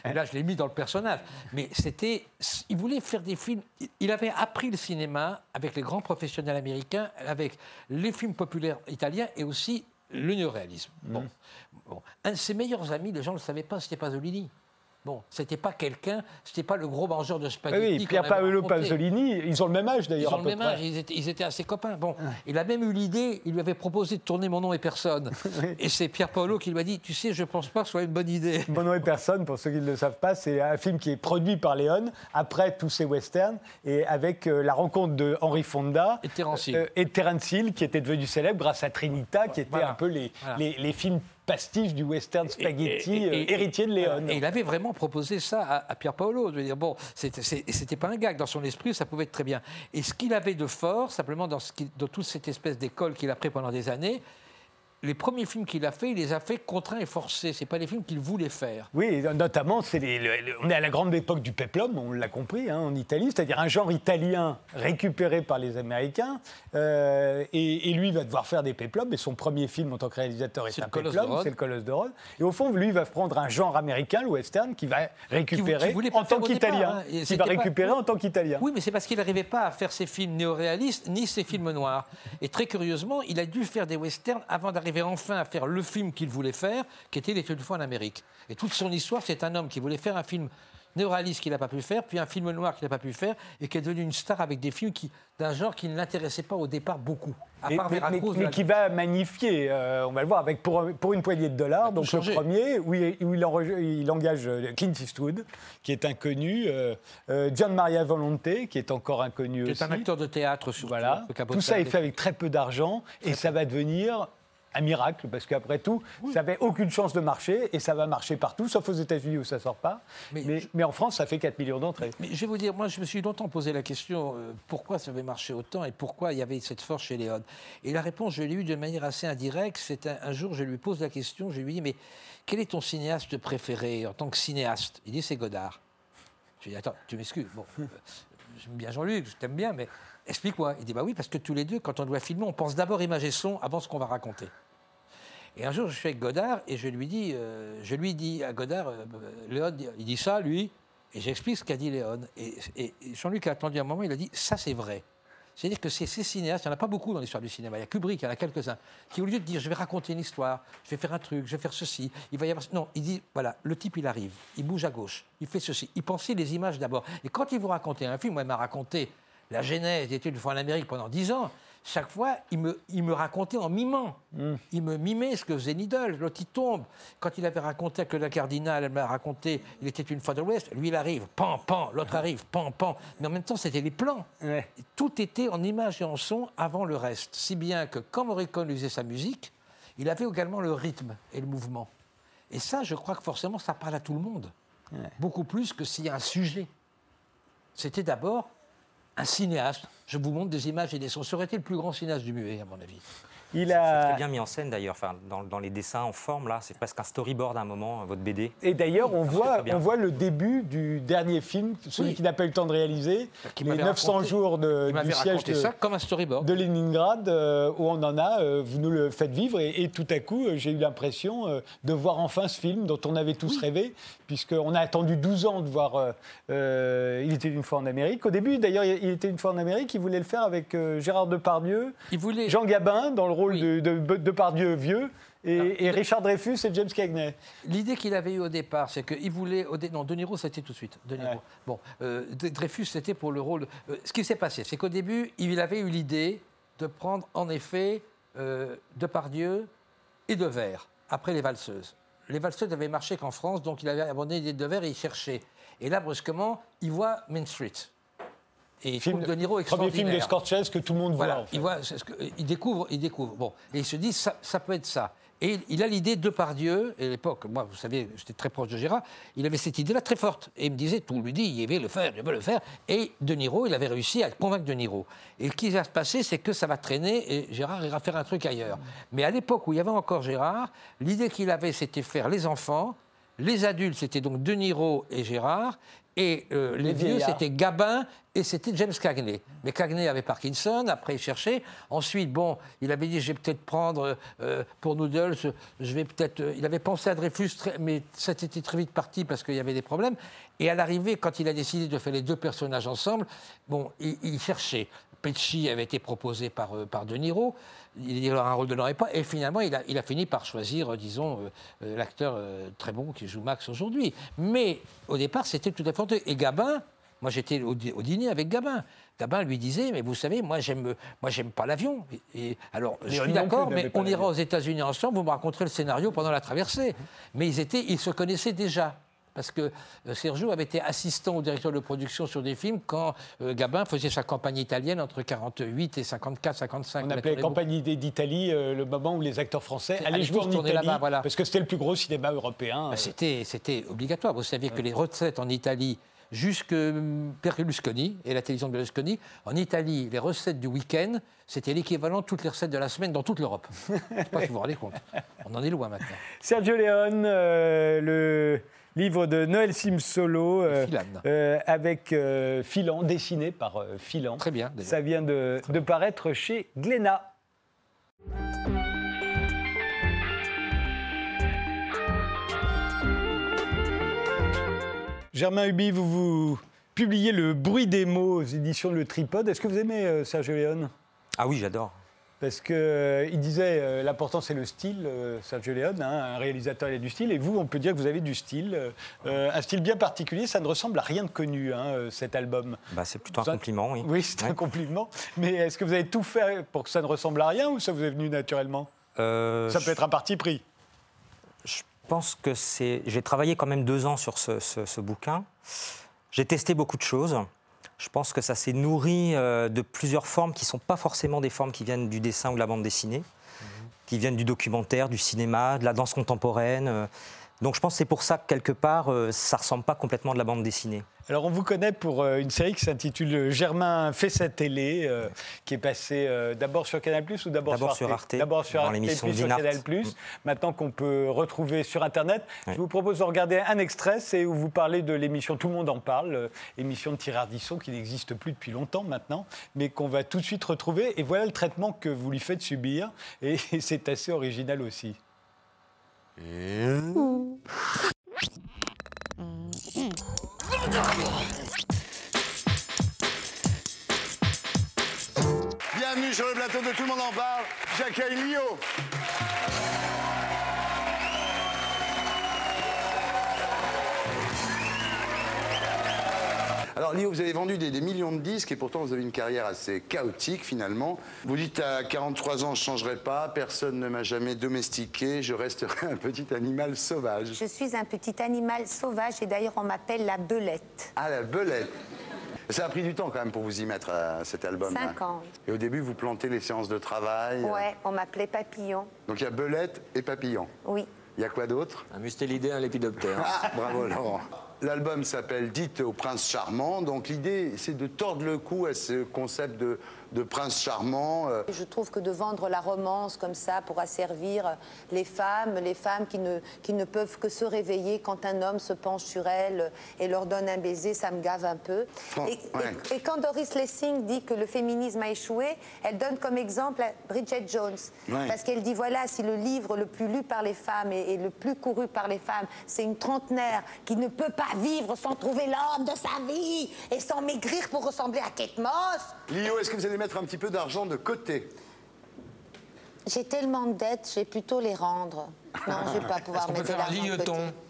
Là, je l'ai mis dans le personnage. Mais c'était. Il voulait faire des films. Il avait appris le cinéma avec les grands professionnels américains, avec les films populaires italiens et aussi le néoréalisme. Bon. Mmh. bon. Un de ses meilleurs amis, les gens ne le savaient pas, c'était Pasolini. Bon, c'était pas quelqu'un, c'était pas le gros mangeur de spaghettis. Oui, Pierre Paolo Pasolini, ils ont le même âge d'ailleurs. Ils ont le même âge, ils étaient, assez copains. Bon, il a même eu l'idée, il lui avait proposé de tourner Mon nom et personne. Et c'est Pierre Paolo qui lui a dit Tu sais, je pense pas que ce soit une bonne idée. Mon nom et personne, pour ceux qui ne le savent pas, c'est un film qui est produit par Léon après tous ces westerns et avec euh, la rencontre de Henry Fonda et Terence Hill, euh, et Terence Hill qui était devenu célèbre grâce à Trinita, qui était un peu les, les, les films pastiche du western spaghetti euh, héritier de Léon. Et il avait vraiment proposé ça à, Pierre Paolo. De dire, bon, c'était pas un gag. Dans son esprit, ça pouvait être très bien. Et ce qu'il avait de fort, simplement dans, ce dans toute cette espèce d'école qu'il a pris pendant des années, les premiers films qu'il a fait, il les a fait contraints et forcés. C'est pas les films qu'il voulait faire. Oui, notamment, c'est on est à la grande époque du peplum, on l'a compris, hein, en Italie, c'est-à-dire un genre italien récupéré par les Américains. Euh, et, lui va devoir faire des peplums. Et son premier film en tant que réalisateur est, un peplum, c'est le Colosse de Rhodes. Et au fond, lui va prendre un genre américain, le western, qui va récupérer en tant qu'Italien. Hein, qui va récupérer en tant qu'Italien. Oui, mais c'est parce qu'il n'arrivait pas à faire ses films néoréalistes ni ses films noirs. Et très curieusement, il a dû faire des westerns avant d'arriver enfin à faire le film qu'il voulait faire, qui était Les de en Amérique. Et toute son histoire, c'est un homme qui voulait faire un film néo-réaliste qu'il n'a pas pu faire, puis un film noir qu'il n'a pas pu faire, et qui est devenu une star avec des films d'un genre qui ne l'intéressait pas au départ beaucoup. mais, mais, qui va magnifier, euh, on va le voir, avec pour, pour une poignée de dollars. Donc le premier, où, il, il, engage euh, Clint Eastwood, qui est inconnu, euh, John Maria Volonté, qui est encore inconnu aussi. Qui est un acteur de théâtre surtout. Voilà. Tout ça est fait avec très peu d'argent, et ça va devenir un miracle, parce qu'après tout, ça n'avait aucune chance de marcher, et ça va marcher partout, sauf aux États-Unis où ça ne sort pas. Mais, en France, ça fait 4 millions d'entrées. Mais je vais vous dire, moi, je me suis longtemps posé la question euh, pourquoi ça avait marché autant et pourquoi il y avait cette force chez Léon. Et la réponse, je l'ai eue de manière assez indirecte. C'est un, jour, je lui pose la question, je lui dis mais quel est ton cinéaste préféré en tant que cinéaste? Il dit c'est Godard. Je lui dis attends, tu m'excuses. Bon, euh, j'aime bien Jean-Luc, je t'aime bien, mais Explique-moi. Il dit Bah oui, parce que tous les deux, quand on doit filmer, on pense d'abord image et son avant ce qu'on va raconter. Et un jour, je suis avec Godard et je lui dis, euh, je lui dis à Godard, euh, Léon, il dit ça, lui, et j'explique ce qu'a dit Léon. Et, Jean-Luc a attendu un moment, il a dit Ça, c'est vrai. C'est-à-dire que ces, ces cinéastes, il n'y en a pas beaucoup dans l'histoire du cinéma. Il y a Kubrick, il y en a quelques-uns, qui au lieu de dire je vais raconter une histoire, je vais faire un truc, je vais faire ceci, il va y avoir. Non, il dit voilà, le type il arrive, il bouge à gauche, il fait ceci. Il pensait les images d'abord. Et quand il vous racontait un film, moi il m'a raconté la genèse d'études une fois en Amérique pendant dix ans. Chaque fois, il me, il me racontait en mimant. Hmm. Il me mimait ce que faisait Needle. L'autre, il tombe. Quand il avait raconté que la cardinale, elle m'a raconté, il était une fois de l'Ouest, lui, il arrive, pan, pan, l'autre arrive, pan, pan. Mais en même temps, c'était les plans. Tout était en image et en son avant le reste. Si bien que quand Morricone usait sa musique, il avait également le rythme et le mouvement. Et ça, je crois que forcément, ça parle à tout le monde. Beaucoup plus que s'il y a un sujet. C'était d'abord un cinéaste. Je vous montre des images et des sons. Ça aurait été le plus grand cinéaste du muet, à mon avis. Il a... C'est très bien mis en scène d'ailleurs, enfin, dans, les dessins en forme, là, c'est presque un storyboard à un moment, votre BD. Et d'ailleurs, on, voit, on voit le début du dernier film, celui qui n'a pas eu le temps de réaliser, qui les 900 jours de, du siège de, ça comme un storyboard. de Leningrad, euh, où on en a, euh, vous nous le faites vivre, et, tout à coup, euh, j'ai eu l'impression de voir enfin ce film dont on avait tous rêvé, puisqu'on a attendu 12 ans de voir Il était une fois en Amérique. Au début, d'ailleurs, il était une fois en Amérique, il voulait le faire avec Gérard Depardieu, il voulait... Jean Gabin, dans le rôle de, de, Pardieu vieux. Et, Richard Dreyfus et James Cagney. L'idée qu'il avait eue au départ, c'est qu'il voulait. non, De Niro, c'était tout de suite. De Niro. Bon, euh, Dreyfus, c'était pour le rôle. Euh, ce qui s'est passé, c'est qu'au début, il avait eu l'idée de prendre, en effet, euh, Depardieu et Devers, après les valseuses. Les valseuses avaient marché qu'en France, donc il avait abandonné les Devers et il cherchait. Et là, brusquement, il voit Main Street. Et film, De Niro Premier film de Scorsese que tout le monde voit. il, voit il découvre, il découvre. Bon, et il se dit ça, ça peut être ça. Et il a l'idée de Pardieu, et à l'époque, moi, vous savez, j'étais très proche de Gérard, il avait cette idée-là très forte. Et il me disait, tout lui dit, il veut le faire, il veut le faire. Et De Niro, il avait réussi à convaincre De Niro. Et ce qui va se passer, c'est que ça va traîner et Gérard ira faire un truc ailleurs. Mais à l'époque où il y avait encore Gérard, l'idée qu'il avait, c'était faire les enfants, les adultes, c'était donc De Niro et Gérard, et euh, les, vieux, c'était Gabin et c'était James Cagney. Mais Cagney avait Parkinson, après il cherchait. Ensuite, bon, il avait dit, je vais peut-être prendre euh, pour Noodles, je vais peut-être... Euh, il avait pensé à Dreyfus, mais ça était très vite parti parce qu'il y avait des problèmes. Et à l'arrivée, quand il a décidé de faire les deux personnages ensemble, bon, il, cherchait. Pesci avait été proposé par, par De Niro il aura un rôle de pas. Et finalement, il a, il a fini par choisir, disons, l'acteur très bon qui joue Max aujourd'hui. Mais au départ, c'était tout à fait. Et Gabin, moi, j'étais au, dîner avec Gabin. Gabin lui disait, mais vous savez, moi, j'aime, moi, j'aime pas l'avion. Et, alors, je suis d'accord, mais on ira aux États-Unis ensemble. Vous me raconterez le scénario pendant la traversée. Mais ils étaient, ils se connaissaient déjà. Parce que euh, Sergio avait été assistant au directeur de production sur des films quand euh, Gabin faisait sa campagne italienne entre 48 et 54, 55. On appelait campagne d'Italie euh, le moment où les acteurs français allaient jouer en Italie, voilà. parce que c'était le plus gros cinéma européen. Bah, c'était, c'était obligatoire. Vous saviez que les recettes en Italie jusque Berlusconi et la télévision de Berlusconi. En Italie, les recettes du week-end, c'était l'équivalent de toutes les recettes de la semaine dans toute l'Europe. Je ne sais pas si vous vous rendez compte. On en est loin maintenant. Sergio Leone, euh, le livre de Noël Simsolo euh, euh, avec euh, Filan, dessiné par Filan. Très bien. Ça vient de, de paraître chez Glénat. Germain Hubi, vous, vous publiez Le bruit des mots aux éditions Le Tripode. Est-ce que vous aimez euh, Sergio Leone Ah oui, j'adore. Parce qu'il euh, il disait euh, l'important c'est le style, Sergio Leone, hein, un réalisateur il a du style, et vous on peut dire que vous avez du style, un style bien particulier, ça ne ressemble à rien de connu hein, cet album. Bah, c'est plutôt un compliment, oui. Oui, c'est un compliment, mais est-ce que vous avez tout fait pour que ça ne ressemble à rien ou ça vous est venu naturellement Ça peut être un parti pris. Je pense que c'est. J'ai travaillé quand même deux ans sur ce, bouquin. J'ai testé beaucoup de choses. Je pense que ça s'est nourri euh, de plusieurs formes qui ne sont pas forcément des formes qui viennent du dessin ou de la bande dessinée, mhm. qui viennent du documentaire, du cinéma, de la danse contemporaine. Euh. Donc je pense que c'est pour ça que quelque part, euh, ça ne ressemble pas complètement à de la bande dessinée. Alors on vous connaît pour euh, une série qui s'intitule Germain fait sa télé, euh, qui est passée d'abord sur Canal ou d'abord sur, sur Arte D'abord sur Arte, puis sur Canal mm. Maintenant qu'on peut retrouver sur Internet, je vous propose de regarder un extrait, c'est où vous parlez de l'émission Tout le monde en parle, émission de Thierry Ardisson qui n'existe plus depuis longtemps maintenant, mais qu'on va tout de suite retrouver. Et voilà le traitement que vous lui faites subir, et c'est assez original aussi. Bienvenue sur le plateau de Tout le monde en parle, j'accueille Lio. Alors Lio, vous avez vendu des, millions de disques et pourtant vous avez une carrière assez chaotique finalement. Vous dites à 43 ans, je ne changerai pas, personne ne m'a jamais domestiqué, je resterai un petit animal sauvage. Je suis un petit animal sauvage et d'ailleurs on m'appelle la belette. Ah la belette ça a pris du temps quand même pour vous y mettre à cet album. Cinq ans. Et au début, vous plantez les séances de travail. Ouais, on m'appelait Papillon. Donc il y a Belette et Papillon. Oui. Il y a quoi d'autre? Un mustélidé, un lépidoptère. Ah, bravo Laurent. L'album s'appelle Dites au prince charmant. Donc l'idée, c'est de tordre le cou à ce concept de, de prince charmant. Euh. Je trouve que de vendre la romance comme ça pour asservir les femmes, les femmes qui ne, qui ne peuvent que se réveiller quand un homme se penche sur elles et leur donne un baiser, ça me gave un peu. et, quand Doris Lessing dit que le féminisme a échoué, elle donne comme exemple Bridget Jones. Parce qu'elle dit voilà, si le livre le plus lu par les femmes et, et le plus couru par les femmes, c'est une trentenaire qui ne peut pas vivre sans trouver l'homme de sa vie et sans maigrir pour ressembler à Kate Moss. Lio, est-ce que vous allez mettre un petit peu d'argent de côté J'ai tellement de dettes, j'ai plutôt les rendre. Non, je vais pas pouvoir mettre peut faire un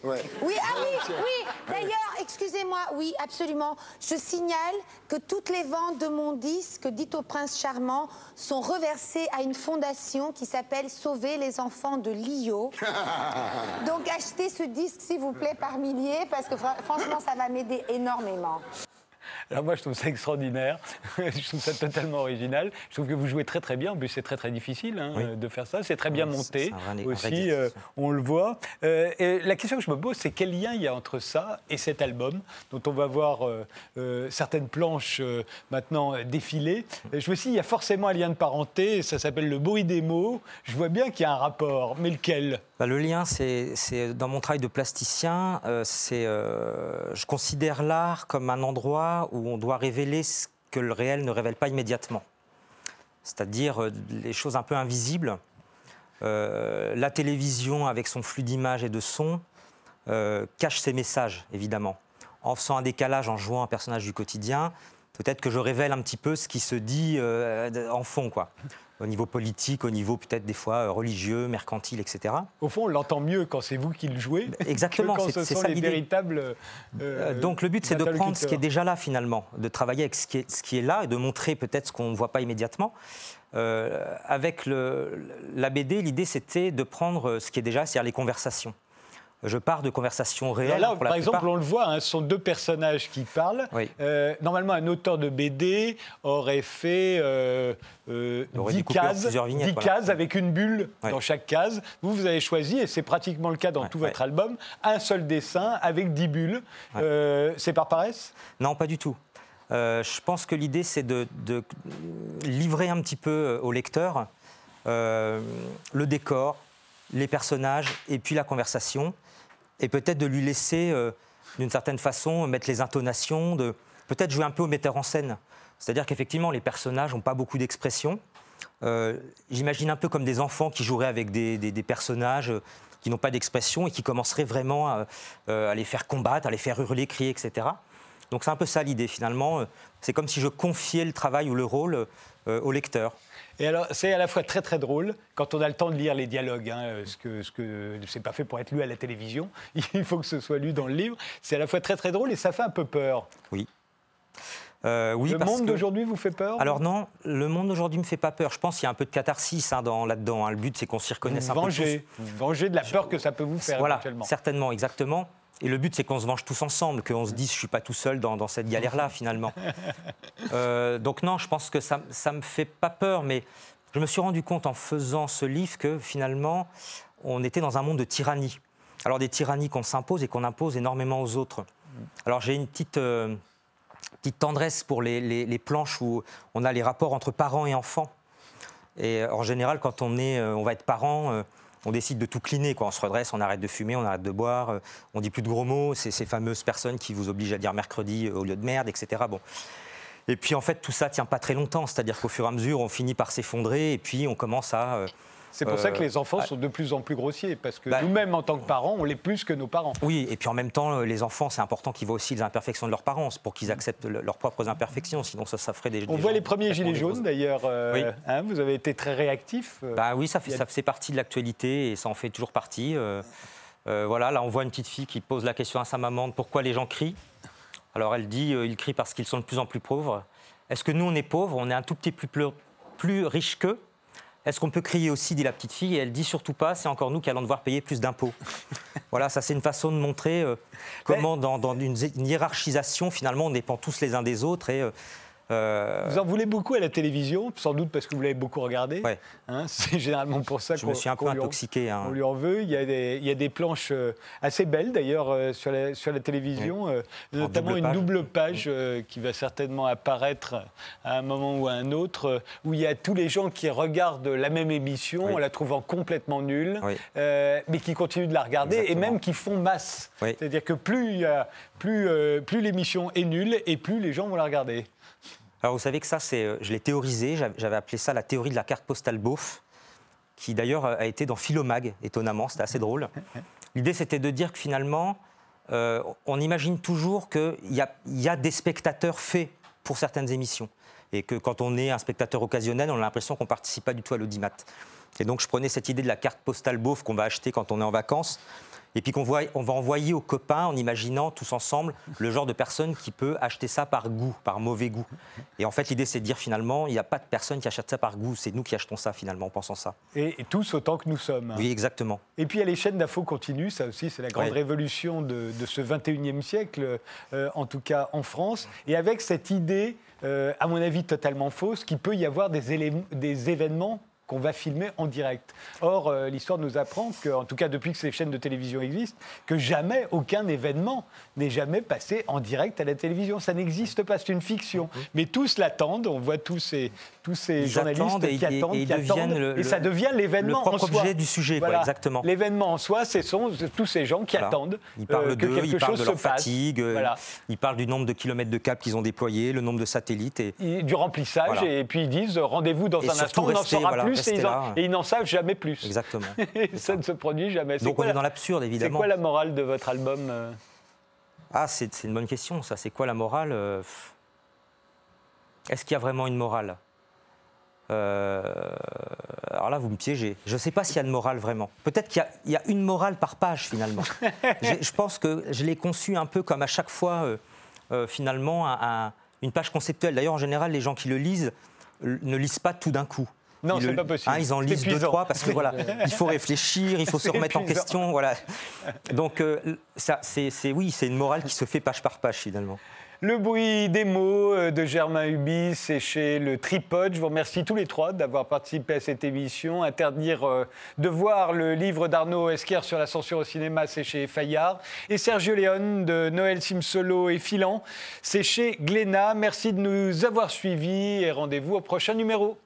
Oui, ah oui, oui. D'ailleurs, excusez-moi, oui, absolument. Je signale que toutes les ventes de mon disque, dit au prince charmant, sont reversées à une fondation qui s'appelle Sauver les enfants de Lio. Donc achetez ce disque, s'il vous plaît, par milliers, parce que franchement, ça va m'aider énormément. Alors moi, je trouve ça extraordinaire. je trouve ça totalement original. Je trouve que vous jouez très très bien. En plus, c'est très très difficile hein, de faire ça. C'est très bien monté aussi. Euh, on le voit. Euh, et la question que je me pose, c'est quel lien il y a entre ça et cet album, dont on va voir euh, certaines planches maintenant défiler. je me suis dit, il y a forcément un lien de parenté. Ça s'appelle le bruit des mots. Je vois bien qu'il y a un rapport, mais lequel? Bah, Le lien, c'est dans mon travail de plasticien, c'est je considère l'art comme un endroit où on doit révéler ce que le réel ne révèle pas immédiatement, c'est-à-dire euh, les choses un peu invisibles. Euh, la télévision, avec son flux d'images et de sons, euh, cache ses messages, évidemment. En faisant un décalage, en jouant un personnage du quotidien, peut-être que je révèle un petit peu ce qui se dit en fond, quoi au niveau politique, au niveau peut-être des fois euh, religieux, mercantile, etc. Au fond, on l'entend mieux quand c'est vous qui le jouez. Exactement, c'est ça les véritables. Euh, euh, donc le but, c'est de prendre ce qui est déjà là finalement, de travailler avec ce qui est, ce qui est là et de montrer peut-être ce qu'on ne voit pas immédiatement. avec le, la BD, l'idée c'était de prendre ce qui est déjà, c'est-à-dire les conversations je pars de conversations réelles. là, par exemple, on le voit, hein, ce sont deux personnages qui parlent. Euh, normalement, un auteur de BD aurait fait euh, 10 euh, cases, 10 cases avec une bulle dans chaque case. Vous, vous avez choisi, et c'est pratiquement le cas dans tout votre album, un seul dessin avec 10 bulles. Euh, c'est par paresse? Non, pas du tout. je pense que l'idée, c'est de, de, livrer un petit peu au lecteur le décor, les personnages et puis la conversation et peut-être de lui laisser, euh, d'une certaine façon, mettre les intonations, de peut-être jouer un peu au metteur en scène. C'est-à-dire qu'effectivement, les personnages n'ont pas beaucoup d'expression. Euh, j'imagine un peu comme des enfants qui joueraient avec des, personnages euh, qui n'ont pas d'expression et qui commenceraient vraiment à, les faire combattre, à les faire hurler, crier, etc. Donc c'est un peu ça l'idée finalement. C'est comme si je confiais le travail ou le rôle au lecteur. Et alors, c'est à la fois très très drôle quand on a le temps de lire les dialogues, hein, ce que ce que c'est pas fait pour être lu à la télévision. Il faut que ce soit lu dans le livre. C'est à la fois très très drôle et ça fait un peu peur. Oui. Euh, oui, le monde d'aujourd'hui vous fait peur Alors non, le monde d'aujourd'hui me fait pas peur. Je pense qu'il y a un peu de catharsis hein, là-dedans. Hein. Le but, c'est qu'on s'y reconnaisse un peu Vous venger de la peur que ça peut vous faire voilà, certainement, exactement. Et le but, c'est qu'on se venge tous ensemble, qu'on se dise, je suis pas tout seul dans, cette galère-là, finalement. Euh, donc non, je pense que ça ne me fait pas peur, mais je me suis rendu compte en faisant ce livre que finalement, on était dans un monde de tyrannie. Alors des tyrannies qu'on s'impose et qu'on impose énormément aux autres. Alors j'ai une petite, euh, petite tendresse pour les, les, planches où on a les rapports entre parents et enfants. Et en général, quand on, est, euh, on va être parent, on décide de tout cliner. Quoi. On se redresse, on arrête de fumer, on arrête de boire, euh, on dit plus de gros mots. C'est ces fameuses personnes qui vous obligent à dire mercredi euh, au lieu de merde, etc. Bon. Et puis en fait, tout ça tient pas très longtemps. C'est-à-dire qu'au fur et à mesure, on finit par s'effondrer et puis on commence à. Euh, c'est pour ça que les enfants sont de plus en plus grossiers, parce que bah, nous-mêmes, en tant que parents, on l'est plus que nos parents. Oui, et puis en même temps, les enfants, c'est important qu'ils voient aussi les imperfections de leurs parents, pour qu'ils acceptent leurs propres imperfections, sinon ça, ça ferait des... On voit les premiers gilets jaunes, d'ailleurs. oui. Hein, vous avez été très réactif. Bah oui, ça fait, ça fait partie de l'actualité, et ça en fait toujours partie. Euh, euh, voilà, là, on voit une petite fille qui pose la question à sa maman de pourquoi les gens crient. Alors elle dit, ils crient parce qu'ils sont de plus en plus pauvres. Est-ce que nous, on est pauvres? On est un tout petit peu plus, plus riches qu'eux? Est-ce qu'on peut crier aussi, dit la petite fille, et elle dit surtout pas, c'est encore nous qui allons devoir payer plus d'impôts. voilà, ça c'est une façon de montrer euh, comment dans, une, hiérarchisation, finalement, on dépend tous les uns des autres et euh, vous en voulez beaucoup à la télévision, sans doute parce que vous l'avez beaucoup regardé. Hein, c'est généralement pour ça Je me suis un peu intoxiqué. Hein. On lui en veut. Il y a des, il y a des planches euh, assez belles d'ailleurs euh, sur, la, sur la télévision, notamment une double page qui va certainement apparaître à un moment ou à un autre, où il y a tous les gens qui regardent la même émission en la trouvant complètement nulle, mais qui continuent de la regarder et même qui font masse. C'est-à-dire que plus, plus, plus l'émission est nulle et plus les gens vont la regarder. Alors vous savez que ça, c'est, euh, je l'ai théorisé, j'avais appelé ça la théorie de la carte postale beauf, qui d'ailleurs euh, a été dans Philomag, étonnamment, c'était assez drôle. L'idée, c'était de dire que finalement, euh, on imagine toujours qu'il y y a des spectateurs faits pour certaines émissions. Et que quand on est un spectateur occasionnel, on a l'impression qu'on ne participe pas du tout à l'audimat. Et donc je prenais cette idée de la carte postale beauf qu'on va acheter quand on est en vacances et puis qu'on on va envoyer aux copains en imaginant tous ensemble le genre de personne qui peut acheter ça par goût, par mauvais goût. Et en fait, l'idée, c'est de dire finalement, il n'y a pas de personne qui achète ça par goût, c'est nous qui achetons ça finalement en pensant ça. Et, tous autant que nous sommes. Oui, exactement. Et puis il y a les chaînes d'infos continues, ça aussi, c'est la grande révolution de, ce 21e siècle, euh, en tout cas en France. Et avec cette idée, euh, à mon avis totalement fausse, qu'il peut y avoir des, des événements qu'on va filmer en direct. Or, euh, l'histoire nous apprend qu'en tout cas depuis que ces chaînes de télévision existent, que jamais aucun événement n'est jamais passé en direct à la télévision. Ça n'existe pas, c'est une fiction. Mais tous l'attendent, on voit tous ces, tous ces journalistes qui attendent, et, qui attendent, et ça devient l'événement en soi. objet du sujet, exactement. L'événement en soi, ce sont tous ces gens qui attendent ils parlent euh, que quelque ils parlent de leur fatigue, euh, ils parlent du nombre de kilomètres de câbles qu'ils ont déployés, le nombre de satellites. Et... du remplissage, et puis ils disent rendez-vous dans un instant, on en saura plus et ils, n'en savent jamais plus. Exactement. ça ne se produit jamais. Donc on est dans l'absurde, évidemment. C'est quoi la morale de votre album euh? Ah, c'est une bonne question, ça. C'est quoi la morale euh, Est-ce qu'il y a vraiment une morale? Euh, alors là, vous me piégez. Je ne sais pas s'il y a de morale vraiment. Peut-être qu'il y, a une morale par page finalement. je pense que je l'ai conçu un peu comme à chaque fois, finalement, une page conceptuelle. D'ailleurs, en général, les gens qui le lisent ne lisent pas tout d'un coup. Non, c'est pas possible. Hein, ils en lisent deux, trois parce que voilà, il faut réfléchir, il faut se remettre en question. Voilà. Donc, euh, ça, c'est, oui, c'est une morale qui se fait page par page finalement. Le bruit des mots euh, de Germain Ubis, c'est chez le Tripod. Je vous remercie tous les trois d'avoir participé à cette émission. Interdire euh, de voir le livre d'Arnaud Esquer sur la censure au cinéma, c'est chez Fayard. Et Sergio Léon de Noël Simsolo et Filan, c'est chez Glénat. Merci de nous avoir suivis et rendez-vous au prochain numéro.